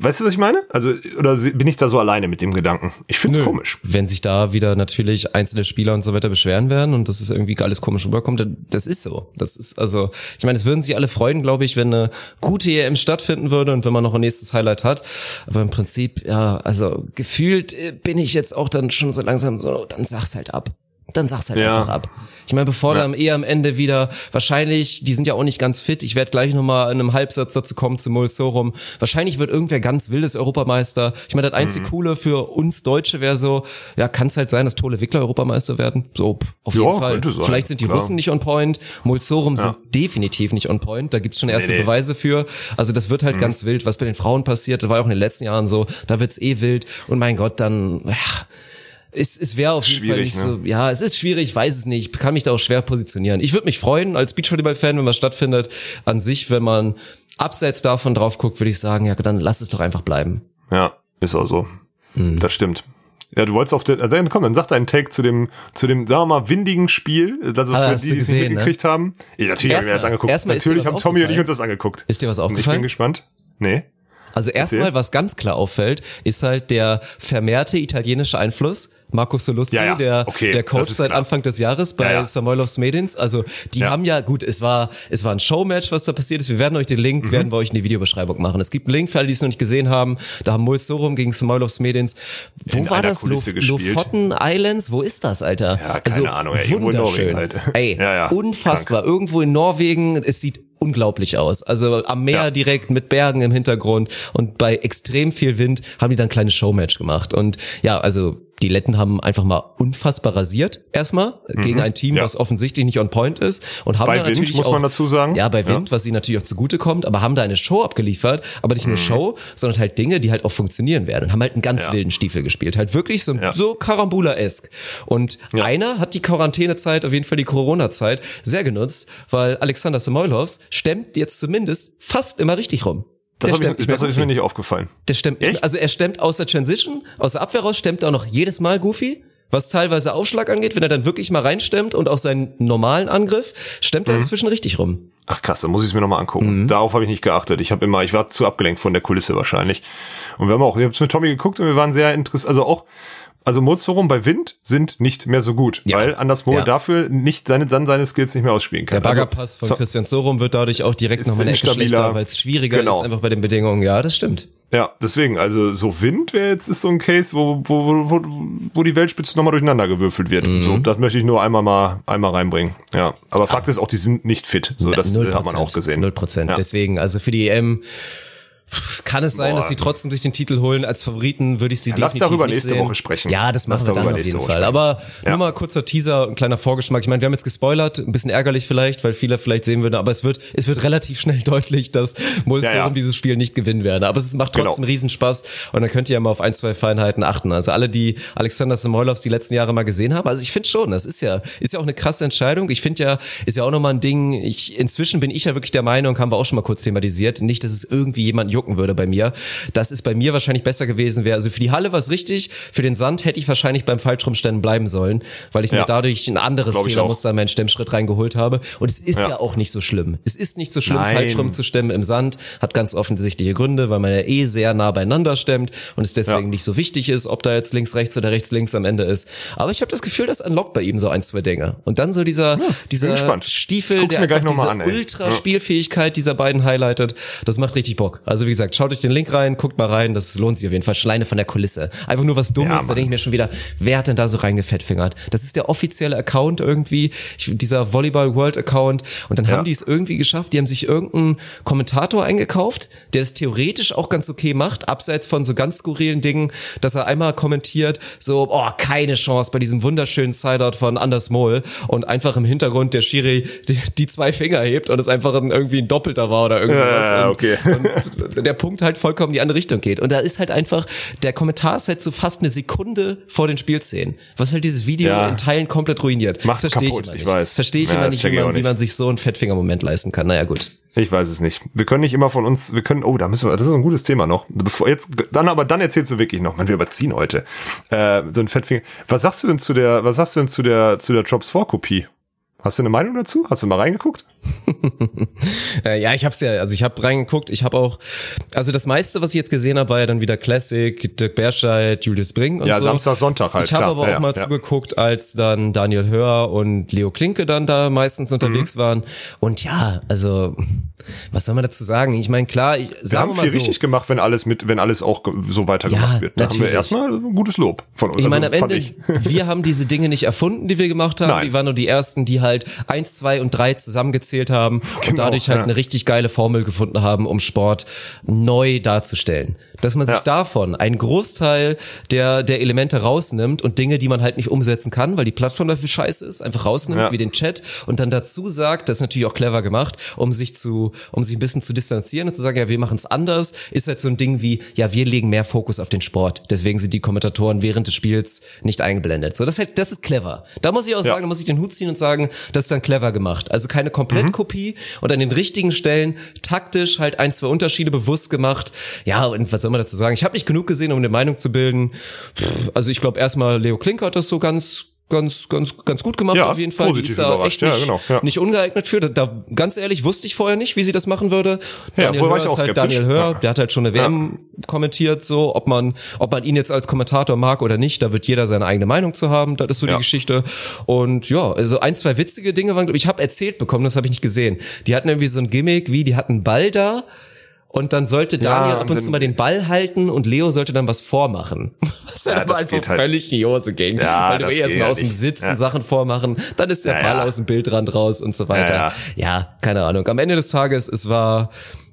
weißt du, was ich meine? Also, oder bin ich da so alleine mit dem Gedanken? Ich find's Nö. komisch. Wenn sich da wieder natürlich einzelne Spieler und so weiter beschweren werden und das ist irgendwie alles komisch rüberkommt, dann das ist so. Das ist also, ich meine, es würden sich alle freuen, glaube ich, wenn eine gute EM stattfinden würde und wenn man noch ein nächstes Highlight hat. Aber im Prinzip, ja, also gefühlt äh, bin ich jetzt auch dann schon so langsam so, dann sag's halt ab. Dann sag's halt Ja. einfach ab. Ich meine, bevor dann eher am Ende wieder, wahrscheinlich, die sind ja auch nicht ganz fit, ich werde gleich nochmal in einem Halbsatz dazu kommen zu Mulsorum. Wahrscheinlich wird irgendwer ganz wildes Europameister. Ich meine, das einzige Mhm. Coole für uns Deutsche wäre so, ja, kann es halt sein, dass Tole Wickler Europameister werden. So, auf Ja, jeden Fall. sein, Vielleicht sind die klar. Russen nicht on point. Mulsorum sind definitiv nicht on point. Da gibt's schon erste Nee, nee. Beweise für. Also das wird halt Mhm. ganz wild, was bei den Frauen passiert. Das war ja auch in den letzten Jahren so. Da wird's eh wild. Und mein Gott, dann, ja, es, es wäre auf jeden Fall Schwierig, nicht ne? so, ja, es ist schwierig, ich weiß es nicht, kann mich da auch schwer positionieren. Ich würde mich freuen als Beachvolleyball-Fan, wenn was stattfindet. An sich, wenn man abseits davon drauf guckt, würde ich sagen, ja, dann lass es doch einfach bleiben. Ja, ist auch so. Mhm. Das stimmt. Ja, du wolltest auf den, dann komm, dann sag deinen Take zu dem, zu dem, sagen wir mal, windigen Spiel, also Ah, für die, die es nicht mitgekriegt haben. Ja, natürlich haben wir das angeguckt. natürlich haben Tommy und ich aufgefallen? uns das angeguckt. Ist dir was Und ich bin aufgefallen? gespannt. Nee. Also erstmal, was ganz klar auffällt, ist halt der vermehrte italienische Einfluss. Marco Solussi, Ja, ja. der, Okay, der Coach seit klar. Anfang des Jahres bei Ja, ja. Samoilovs Medins. Also die haben ja, gut, es war, es war ein Showmatch, was da passiert ist. Wir werden euch den Link, Mhm. werden wir euch in die Videobeschreibung machen. Es gibt einen Link für alle, die es noch nicht gesehen haben. Da haben Mul Sorum gegen Samoilovs Medins. Wo In war das? Gespielt. Lofoten Islands? Wo ist das, Alter? Ja, keine also, Ahnung, ey, wunderschön. Norwegen halt. Ey, unfassbar. Irgendwo in Norwegen. Es sieht unglaublich aus. Also am Meer Ja. direkt mit Bergen im Hintergrund und bei extrem viel Wind haben die dann ein kleines Showmatch gemacht. Und ja, also die Letten haben einfach mal unfassbar rasiert erstmal gegen ein Team, Mhm. ja. was offensichtlich nicht on point ist und haben Bei da Wind, natürlich muss auch, man dazu sagen. Ja, bei Wind, was ihnen natürlich auch zugute kommt, aber haben da eine Show abgeliefert, aber nicht nur Show, sondern halt Dinge, die halt auch funktionieren werden und haben halt einen ganz Mhm. Ja. wilden Stiefel gespielt, halt wirklich so, Ja. so Karambula-esk. Und Ja. einer hat die Quarantänezeit, auf jeden Fall die Corona-Zeit, sehr genutzt, weil Alexander Samoilovs stemmt jetzt zumindest fast immer richtig rum. Das, Der hab stemmt ich, das ist mir nicht aufgefallen. Der stemmt, Echt? also er stemmt aus der Transition, aus der Abwehr raus, stemmt auch noch jedes Mal Goofy. Was teilweise Aufschlag angeht, wenn er dann wirklich mal reinstemmt und auch seinen normalen Angriff, stemmt Mhm. er inzwischen richtig rum. Ach krass, dann muss ich es mir nochmal angucken. Mhm. Darauf habe ich nicht geachtet. Ich habe immer, ich war zu abgelenkt von der Kulisse wahrscheinlich. Und wir haben auch, ich habe mit Tommy geguckt und wir waren sehr interessiert, also auch, also Mozorum bei Wind sind nicht mehr so gut, Ja. weil Andersmo Ja. dafür nicht seine, dann seine Skills nicht mehr ausspielen kann. Der Baggerpass von so- Christian Sorum wird dadurch auch direkt nochmal eine Ecke schlechter, weil es schwieriger Genau. ist, einfach bei den Bedingungen. Ja, das stimmt. Ja, deswegen, also so Wind wäre jetzt ist so ein Case, wo, wo, wo, wo, die Weltspitze nochmal durcheinander gewürfelt wird. Mhm. So, das möchte ich nur einmal mal einmal reinbringen. Ja, aber Fakt ist auch, die sind nicht fit. So, das äh, hat man auch gesehen. Null Prozent. Ja. Deswegen, also für die EM kann es sein, Boah. dass sie trotzdem sich den Titel holen. Als Favoriten würde ich sie lass definitiv darüber nicht nächste sehen. Woche sprechen. Ja, das Lass machen wir dann auf jeden Woche Fall. sprechen. Aber Ja. nur mal kurzer Teaser, ein kleiner Vorgeschmack. Ich meine, wir haben jetzt gespoilert, ein bisschen ärgerlich vielleicht, weil viele vielleicht sehen würden, aber es wird, es wird relativ schnell deutlich, dass Mulserum Ja, ja. dieses Spiel nicht gewinnen werden. Aber es macht trotzdem Genau. Riesenspaß und dann könnt ihr ja mal auf ein, zwei Feinheiten achten. Also alle, die Alexander Samoilovs die letzten Jahre mal gesehen haben, also ich finde schon, das ist ja, ist ja auch eine krasse Entscheidung. Ich finde ja, ist ja auch nochmal ein Ding, ich, inzwischen bin ich ja wirklich der Meinung, haben wir auch schon mal kurz thematisiert, nicht, dass es irgendwie jemand jucken würde bei mir. Das ist bei mir wahrscheinlich besser gewesen wäre. Also für die Halle war es richtig, für den Sand hätte ich wahrscheinlich beim Falschrumstellen bleiben sollen, weil ich mir Ja. dadurch ein anderes Fehlermuster in meinen Stemmschritt reingeholt habe. Und es ist ja, Ja. auch nicht so schlimm. Es ist nicht so schlimm, Nein. Falschrum zu stemmen im Sand, hat ganz offensichtliche Gründe, weil man ja eh sehr nah beieinander stemmt und es deswegen Ja. nicht so wichtig ist, ob da jetzt links, rechts oder rechts, links am Ende ist. Aber ich habe das Gefühl, das unlockt bei ihm so ein, zwei Dinge. Und dann so dieser, dieser. Stiefel, der mir diese an, ey. Ultra-Spielfähigkeit dieser beiden highlightet, das macht richtig Bock. Also wie gesagt, schaut euch den Link rein, guckt mal rein, das lohnt sich auf jeden Fall. Schleine von der Kulisse. Einfach nur was Dummes, Ja, da denke ich mir schon wieder, wer hat denn da so reingefettfingert? Das ist der offizielle Account irgendwie, ich, dieser Volleyball World Account. Und dann Ja. haben die es irgendwie geschafft, die haben sich irgendeinen Kommentator eingekauft, der es theoretisch auch ganz okay macht, abseits von so ganz skurrilen Dingen, dass er einmal kommentiert, so, oh, keine Chance bei diesem wunderschönen Sideout von Anders Mohl und einfach im Hintergrund der Schiri die, die zwei Finger hebt und es einfach ein, irgendwie ein Doppelter war oder irgendwas. Ja, und, okay. und der Punkt halt vollkommen in die andere Richtung geht. Und da ist halt einfach, der Kommentar ist halt so fast eine Sekunde vor den Spielszenen, was halt dieses Video Ja. in Teilen komplett ruiniert. Macht's das verstehe ich kaputt, immer ich nicht. weiß. Verstehe ich Ja, immer nicht, wie ich man, auch wie nicht. man sich so einen Fettfingermoment leisten kann. Naja, gut. Ich weiß es nicht. Wir können nicht immer von uns, wir können, oh, da müssen wir, das ist ein gutes Thema noch. Bevor jetzt, dann aber, dann erzählst du wirklich noch, man, wir überziehen heute. Äh, so ein Fettfinger. Was sagst du denn zu der, was sagst du denn zu der, zu der Drops 4 Kopie? Hast du eine Meinung dazu? Hast du mal reingeguckt? Äh, ja, ich hab's ja, also ich habe reingeguckt, ich habe auch, also das meiste, was ich jetzt gesehen habe, war ja dann wieder Classic, Dirk Berscheid, Julius Bring und Ja, so. Samstag, Sonntag halt, Ich habe aber auch Ja, ja, mal ja. zugeguckt, als dann Daniel Hör und Leo Klinke dann da meistens unterwegs Mhm. waren. Und ja, also was soll man dazu sagen? Ich meine, klar, ich Wir sagen haben wir viel mal so. richtig gemacht, wenn alles mit, wenn alles auch so weitergemacht Ja, wird. Da haben wir natürlich. erstmal ein gutes Lob von uns. Ich meine, am also, fand Ende, wir haben diese Dinge nicht erfunden, die wir gemacht haben. Nein. Wir waren nur die ersten, die halt eins, zwei und drei zusammengezählt haben und Genau, dadurch halt ja. eine richtig geile Formel gefunden haben, um Sport neu darzustellen. Dass man sich Ja. davon einen Großteil der, der Elemente rausnimmt und Dinge, die man halt nicht umsetzen kann, weil die Plattform dafür scheiße ist, einfach rausnimmt, Ja. wie den Chat und dann dazu sagt, das ist natürlich auch clever gemacht, um sich zu, um sich ein bisschen zu distanzieren und zu sagen, ja, wir machen es anders, ist halt so ein Ding wie, ja, wir legen mehr Fokus auf den Sport. Deswegen sind die Kommentatoren während des Spiels nicht eingeblendet. So, das ist halt, das ist clever. Da muss ich auch sagen, da muss ich den Hut ziehen und sagen, das ist dann clever gemacht. Also keine Komplettkopie und an den richtigen Stellen taktisch halt ein, zwei Unterschiede bewusst gemacht. Ja, und was soll man dazu sagen? Ich habe nicht genug gesehen, um eine Meinung zu bilden. Pff, also ich glaube erstmal, Leo Klink hat das so ganz ganz, ganz, ganz gut gemacht ja, auf jeden Fall. Die ist da echt nicht, ja, genau, ja. nicht ungeeignet für. Da, ganz ehrlich, wusste ich vorher nicht, wie sie das machen würde. Daniel Hör ist halt. Daniel Hör, der hat halt schon eine WM kommentiert, so, ob man, ob man ihn jetzt als Kommentator mag oder nicht, da wird jeder seine eigene Meinung zu haben. Das ist so die Geschichte. Und ja, also ein, zwei witzige Dinge waren, ich habe erzählt bekommen, das habe ich nicht gesehen. Die hatten irgendwie so ein Gimmick, wie die hatten Ball da und dann sollte Daniel ja, ab und zu mal den Ball halten und Leo sollte dann was vormachen. Was ja, dann aber einfach halt, völlig in die Hose ging. Ja, weil du eh erstmal aus dem Sitzen ja. Sachen vormachen, dann ist der Ball aus dem Bildrand raus und so weiter. Ja, keine Ahnung. Am Ende des Tages, es war,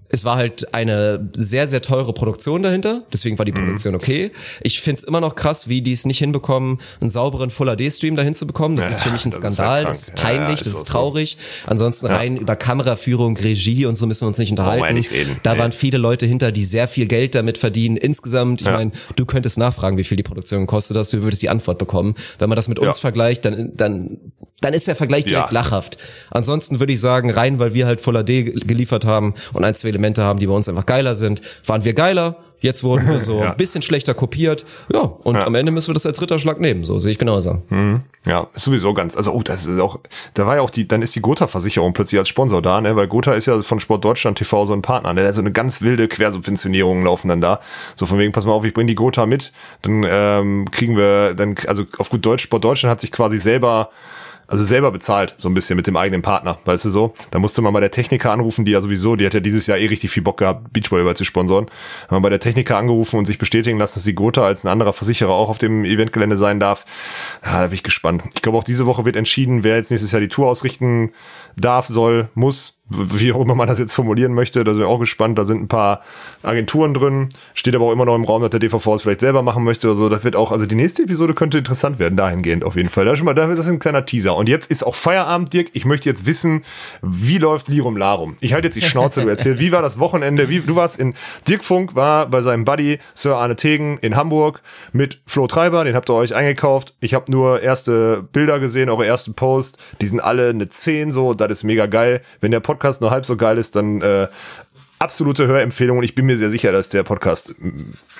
es war halt eine sehr, sehr teure Produktion dahinter. Deswegen war die mhm. Produktion okay. Ich find's immer noch krass, wie die es nicht hinbekommen, einen sauberen Full HD-Stream dahin zu bekommen. Das ja, ist, finde ich, ein Skandal. Das ist, das ist peinlich, ja, das ist traurig. So. Ansonsten ja. rein über Kameraführung, Regie und so müssen wir uns nicht unterhalten. Nicht da nee. waren viele Leute hinter, die sehr viel Geld damit verdienen. Insgesamt, ich meine, du könntest nachfragen, wie viel die Produktion kostet, dass du würdest die Antwort bekommen. Wenn man das mit uns vergleicht, dann, dann, dann ist der Vergleich direkt lachhaft. Ansonsten würde ich sagen, rein, weil wir halt Full HD geliefert haben und ein, zwei Elemente haben, die bei uns einfach geiler sind, waren wir geiler. Jetzt wurden wir so ja. ein bisschen schlechter kopiert. Ja, und ja. am Ende müssen wir das als Ritterschlag nehmen. So sehe ich genauso. Mhm. Ja, ist sowieso ganz. Also, oh, das ist auch, da war ja auch die, dann ist die Gotha-Versicherung plötzlich als Sponsor da, ne? Weil Gotha ist ja von Sport Deutschland TV so ein Partner, ne? Also eine ganz wilde Quersubventionierung laufen dann da. So von wegen, pass mal auf, ich bring die Gotha mit, dann ähm, kriegen wir, dann, also auf gut Deutsch, Sport Deutschland hat sich quasi selber also selber bezahlt, so ein bisschen mit dem eigenen Partner, weißt du so. Da musste man bei der Techniker anrufen, die ja sowieso, die hat ja dieses Jahr eh richtig viel Bock gehabt, Beachvolleyball zu sponsoren. Haben wir bei der Techniker angerufen und sich bestätigen lassen, dass die Gotha als ein anderer Versicherer auch auf dem Eventgelände sein darf. Ja, da bin ich gespannt. Ich glaube, auch diese Woche wird entschieden, wer jetzt nächstes Jahr die Tour ausrichten darf, soll, muss wie auch immer man das jetzt formulieren möchte, da sind wir auch gespannt. Da sind ein paar Agenturen drin, steht aber auch immer noch im Raum, dass der DVV es vielleicht selber machen möchte oder so. Das wird auch, also die nächste Episode könnte interessant werden, dahingehend auf jeden Fall. Das ist, schon mal, das ist ein kleiner Teaser. Und jetzt ist auch Feierabend, Dirk. Ich möchte jetzt wissen, wie läuft Lirum Larum? Ich halte jetzt die Schnauze, du erzählst, wie war das Wochenende? Wie, du warst in, Dirk Funk war bei seinem Buddy Sir Arne Tegen in Hamburg mit Flo Treiber, den habt ihr euch eingekauft. Ich habe nur erste Bilder gesehen, eure ersten Post. Die sind alle eine 10 so, das ist mega geil. Wenn der Podcast nur halb so geil ist, dann äh, absolute Hörempfehlung und ich bin mir sehr sicher, dass der Podcast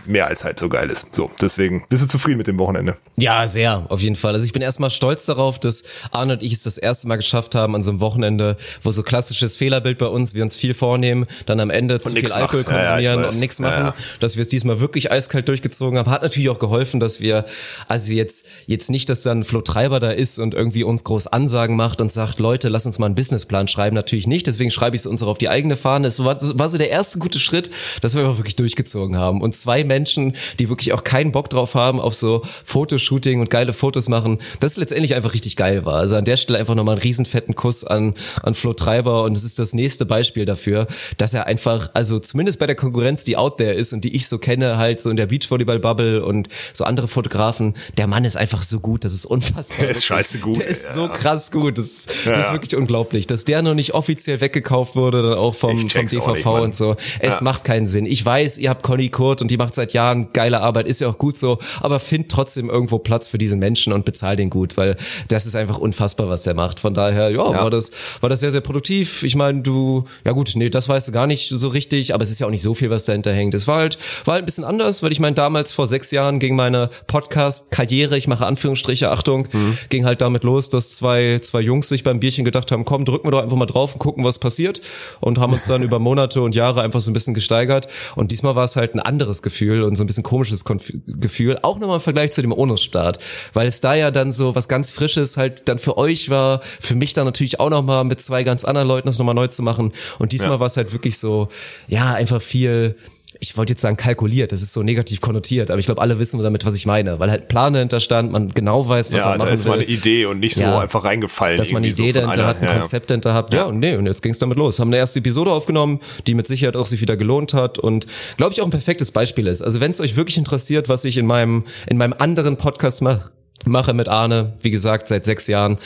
mehr als halb so geil ist. So, deswegen bist du zufrieden mit dem Wochenende? Ja, sehr, auf jeden Fall. Also ich bin erstmal stolz darauf, dass Arne und ich es das erste Mal geschafft haben an so einem Wochenende, wo so klassisches Fehlerbild bei uns, wir uns viel vornehmen, dann am Ende und zu viel Alkohol macht. konsumieren ja, ja, und nichts machen, ja, dass wir es diesmal wirklich eiskalt durchgezogen haben. Hat natürlich auch geholfen, dass wir, also jetzt, jetzt nicht, dass dann Flo Treiber da ist und irgendwie uns groß Ansagen macht und sagt, Leute, lass uns mal einen Businessplan schreiben. Natürlich nicht, deswegen schreibe ich es uns auch auf die eigene Fahne. Es war, war war so der erste gute Schritt, dass wir einfach wirklich durchgezogen haben. Und zwei Menschen, die wirklich auch keinen Bock drauf haben auf so Fotoshooting und geile Fotos machen, das letztendlich einfach richtig geil war. Also an der Stelle einfach nochmal einen riesenfetten Kuss an, an Flo Treiber. Und es ist das nächste Beispiel dafür, dass er einfach, also zumindest bei der Konkurrenz, die out there ist und die ich so kenne, halt so in der Beachvolleyball-Bubble und so andere Fotografen, der Mann ist einfach so gut, das ist unfassbar. Der ist scheiße gut. Der ist ja. so krass gut. Das, ja. das ist wirklich unglaublich. Dass der noch nicht offiziell weggekauft wurde, dann auch vom, vom DVV nicht, und so. Es ja. macht keinen Sinn. Ich weiß, ihr habt Conny Kurt und die macht seit Jahren geile Arbeit, ist ja auch gut so, aber find trotzdem irgendwo Platz für diesen Menschen und bezahl den gut, weil das ist einfach unfassbar, was der macht. Von daher, ja, ja. war das war das sehr sehr produktiv. Ich meine, du ja gut, nee, das weißt du gar nicht so richtig, aber es ist ja auch nicht so viel, was dahinter hängt. Es war halt war halt ein bisschen anders, weil ich meine, damals vor sechs Jahren ging meine Podcast Karriere, ich mache Anführungsstriche, Achtung, mhm. ging halt damit los, dass zwei zwei Jungs sich beim Bierchen gedacht haben, komm, drücken wir doch einfach mal drauf und gucken, was passiert und haben uns dann über Monate und Jahre einfach so ein bisschen gesteigert. Und diesmal war es halt ein anderes Gefühl und so ein bisschen komisches Konf Gefühl. Auch nochmal im Vergleich zu dem Onus-Start. Weil es da ja dann so was ganz Frisches halt dann für euch war, für mich dann natürlich auch nochmal mit zwei ganz anderen Leuten das nochmal neu zu machen. Und diesmal ja. war es halt wirklich so, ja, einfach viel ich wollte jetzt sagen kalkuliert, das ist so negativ konnotiert, aber ich glaube, alle wissen damit, was ich meine, weil halt Plan dahinter stand, man genau weiß, was ja, man machen will. Ja, da ist mal eine Idee und nicht ja, so einfach reingefallen. Dass man eine Idee so dahinter einer, hat, ein ja, Konzept dahinter hat, ja, und nee, und jetzt ging es damit los. Haben eine erste Episode aufgenommen, die mit Sicherheit auch sich wieder gelohnt hat und glaube ich auch ein perfektes Beispiel ist. Also wenn es euch wirklich interessiert, was ich in meinem, in meinem anderen Podcast mache, mache mit Arne, wie gesagt, seit sechs Jahren,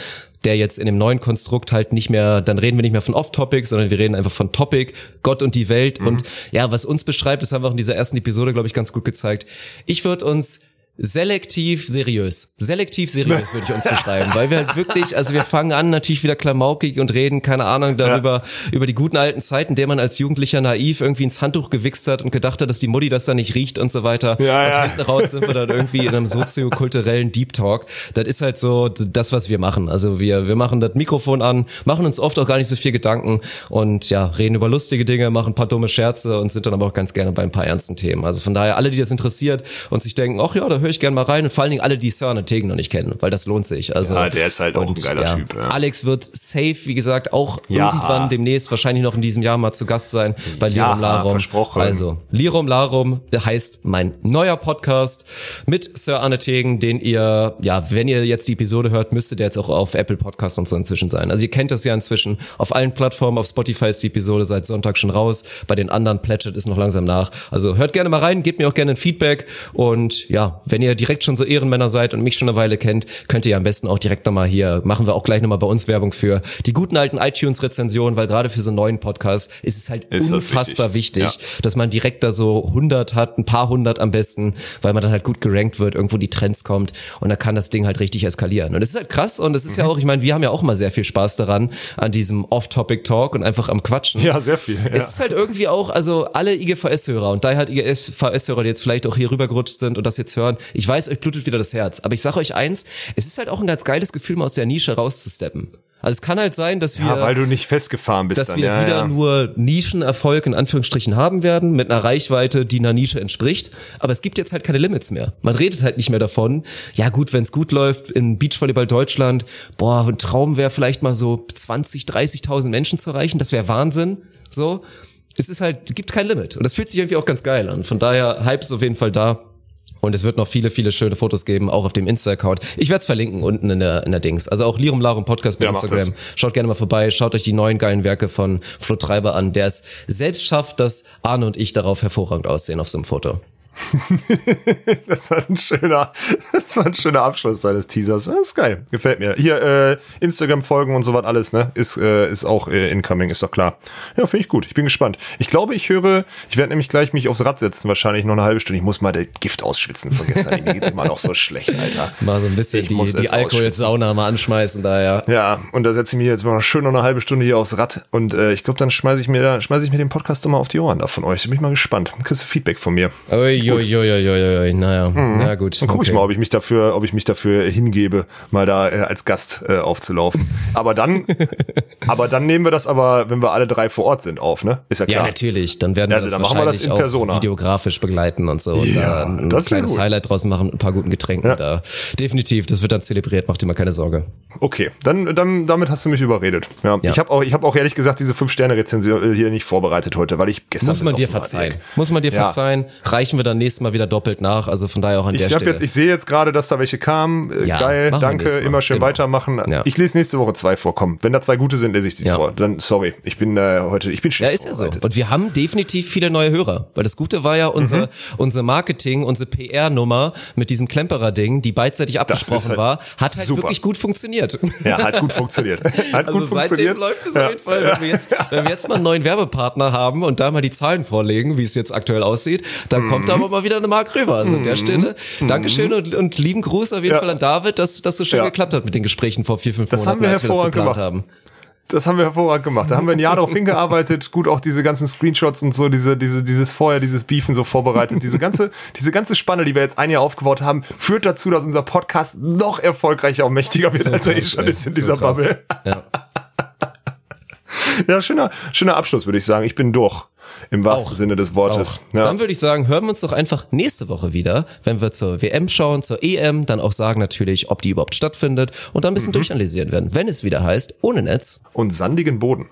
der jetzt in dem neuen Konstrukt halt nicht mehr, dann reden wir nicht mehr von Off-Topic, sondern wir reden einfach von Topic, Gott und die Welt. Mhm. Und ja, was uns beschreibt, das haben wir auch in dieser ersten Episode, glaube ich, ganz gut gezeigt. Ich würde uns selektiv seriös. Selektiv seriös würde ich uns beschreiben, weil wir halt wirklich, also wir fangen an natürlich wieder klamaukig und reden, keine Ahnung, darüber, ja. über die guten alten Zeiten, in der man als Jugendlicher naiv irgendwie ins Handtuch gewichst hat und gedacht hat, dass die Mutti das da nicht riecht und so weiter. Ja, und ja. hinten raus sind wir dann irgendwie in einem soziokulturellen Deep Talk. Das ist halt so das, was wir machen. Also wir, wir machen das Mikrofon an, machen uns oft auch gar nicht so viel Gedanken und ja, reden über lustige Dinge, machen ein paar dumme Scherze und sind dann aber auch ganz gerne bei ein paar ernsten Themen. Also von daher, alle, die das interessiert und sich denken, ach ja, da höre ich gerne mal rein und vor allen Dingen alle, die Sir Tegen noch nicht kennen, weil das lohnt sich. Also, ja, der ist halt auch ein geiler ja, Typ. Ja. Alex wird safe, wie gesagt, auch ja. irgendwann demnächst, wahrscheinlich noch in diesem Jahr mal zu Gast sein bei Lirum Larum. Versprochen. Also, Lirum Larum heißt mein neuer Podcast mit Sir Arne Tegen, den ihr, ja, wenn ihr jetzt die Episode hört, müsstet ihr jetzt auch auf Apple Podcasts und so inzwischen sein. Also ihr kennt das ja inzwischen auf allen Plattformen, auf Spotify ist die Episode seit Sonntag schon raus, bei den anderen plätschert es noch langsam nach. Also hört gerne mal rein, gebt mir auch gerne ein Feedback und ja, wenn ihr direkt schon so Ehrenmänner seid und mich schon eine Weile kennt, könnt ihr ja am besten auch direkt nochmal hier, machen wir auch gleich nochmal bei uns Werbung für die guten alten iTunes-Rezensionen, weil gerade für so einen neuen Podcast ist es halt ist unfassbar wichtig, wichtig ja. dass man direkt da so 100 hat, ein paar hundert am besten, weil man dann halt gut gerankt wird, irgendwo die Trends kommt und da kann das Ding halt richtig eskalieren. Und es ist halt krass und es ist mhm. ja auch, ich meine, wir haben ja auch immer sehr viel Spaß daran, an diesem Off-Topic-Talk und einfach am Quatschen. Ja, sehr viel. Ja. Es ist halt irgendwie auch, also alle IGVS-Hörer und da halt IGVS-Hörer, die jetzt vielleicht auch hier rübergerutscht sind und das jetzt hören, ich weiß, euch blutet wieder das Herz, aber ich sag euch eins, es ist halt auch ein ganz geiles Gefühl, mal aus der Nische rauszusteppen. Also es kann halt sein, dass wir, ja, weil du nicht festgefahren bist, dass dann. wir ja, wieder ja. nur Nischenerfolg in Anführungsstrichen haben werden mit einer Reichweite, die einer Nische entspricht. Aber es gibt jetzt halt keine Limits mehr. Man redet halt nicht mehr davon. Ja gut, wenn es gut läuft in Beachvolleyball Deutschland, boah, ein Traum wäre vielleicht mal so 20, 30.000 Menschen zu erreichen. Das wäre Wahnsinn. So, es ist halt, gibt kein Limit und das fühlt sich irgendwie auch ganz geil an. Von daher Hype ist auf jeden Fall da. Und es wird noch viele, viele schöne Fotos geben, auch auf dem Insta-Account. Ich werde es verlinken unten in der, in der Dings. Also auch Lirum Larum Podcast bei ja, Instagram. Schaut gerne mal vorbei, schaut euch die neuen geilen Werke von Flo Treiber an, der es selbst schafft, dass Arne und ich darauf hervorragend aussehen auf so einem Foto. das war ein schöner, das war ein schöner Abschluss seines Teasers. Das ist geil. Gefällt mir. Hier, äh, Instagram folgen und so was alles, ne? Ist, äh, ist auch äh, incoming, ist doch klar. Ja, finde ich gut. Ich bin gespannt. Ich glaube, ich höre, ich werde nämlich gleich mich aufs Rad setzen, wahrscheinlich noch eine halbe Stunde. Ich muss mal das Gift ausschwitzen von gestern. Mir geht's immer noch so schlecht, Alter. Mal so ein bisschen ich die, die Alkoholsauna mal anschmeißen da, ja. Ja, und da setze ich mich jetzt mal noch schön noch eine halbe Stunde hier aufs Rad. Und äh, ich glaube, dann schmeiße ich mir da, schmeiße ich mir den Podcast immer auf die Ohren da von euch. Bin ich mal gespannt. Kriegst du Feedback von mir. Ui, Uiuiuiui, naja, mhm. na gut. Dann gucke okay. ich mal, ob ich mich dafür, ob ich mich dafür hingebe, mal da äh, als Gast äh, aufzulaufen. Aber dann, aber dann nehmen wir das aber, wenn wir alle drei vor Ort sind, auf, ne? Ist ja klar. Ja, natürlich. Dann werden wir also, das dann wahrscheinlich wir das auch videografisch begleiten und so und ja, da ein kleines Highlight draus machen ein paar guten Getränken. Ja. Da definitiv, das wird dann zelebriert. Mach dir mal keine Sorge. Okay, dann, dann damit hast du mich überredet. Ja, ja. ich habe auch, ich habe auch ehrlich gesagt diese fünf Sterne Rezension hier nicht vorbereitet heute, weil ich gestern muss man dir verzeihen. Muss man dir verzeihen. Reichen wir dann nächstes Mal wieder doppelt nach. Also von daher auch an ich der Stelle. Jetzt, ich sehe jetzt gerade, dass da welche kamen. Äh, ja, Geil, danke, immer schön genau. weitermachen. Ja. Ich lese nächste Woche zwei vor. Komm, wenn da zwei gute sind, lese ich die ja. vor. Dann sorry, ich bin äh, heute, ich bin schlecht. Ja, ist ja so. Und wir haben definitiv viele neue Hörer, weil das Gute war ja unser mhm. unser Marketing, unsere PR-Nummer mit diesem Klemperer-Ding, die beidseitig abgesprochen halt war, hat halt super. wirklich gut funktioniert. Ja, hat gut funktioniert. Hat also gut seitdem läuft es auf jeden Fall. Wenn wir, jetzt, wenn wir jetzt mal einen neuen Werbepartner haben und da mal die Zahlen vorlegen, wie es jetzt aktuell aussieht, dann mhm. kommt aber mal wieder eine Mark rüber. Also an der mhm. Stelle Mhm. Dankeschön und, und lieben Gruß auf jeden ja. Fall an David, dass das so schön ja. geklappt hat mit den Gesprächen vor vier, fünf das Monaten, haben wir als wir das geplant gemacht. haben. Das haben wir hervorragend gemacht. Da haben wir ein Jahr darauf hingearbeitet, gut auch diese ganzen Screenshots und so, diese, diese, dieses vorher, dieses Beefen so vorbereitet. Diese ganze, diese ganze Spanne, die wir jetzt ein Jahr aufgebaut haben, führt dazu, dass unser Podcast noch erfolgreicher und mächtiger wird, so als er eh schon ist in dieser so Bubble. Ja. ja, schöner, schöner Abschluss, würde ich sagen. Ich bin durch. Im wahrsten auch, Sinne des Wortes. Ja. Dann würde ich sagen, hören wir uns doch einfach nächste Woche wieder, wenn wir zur WM schauen, zur EM, dann auch sagen natürlich, ob die überhaupt stattfindet und dann ein bisschen mhm. durchanalysieren werden, wenn es wieder heißt, ohne Netz. Und sandigen Boden.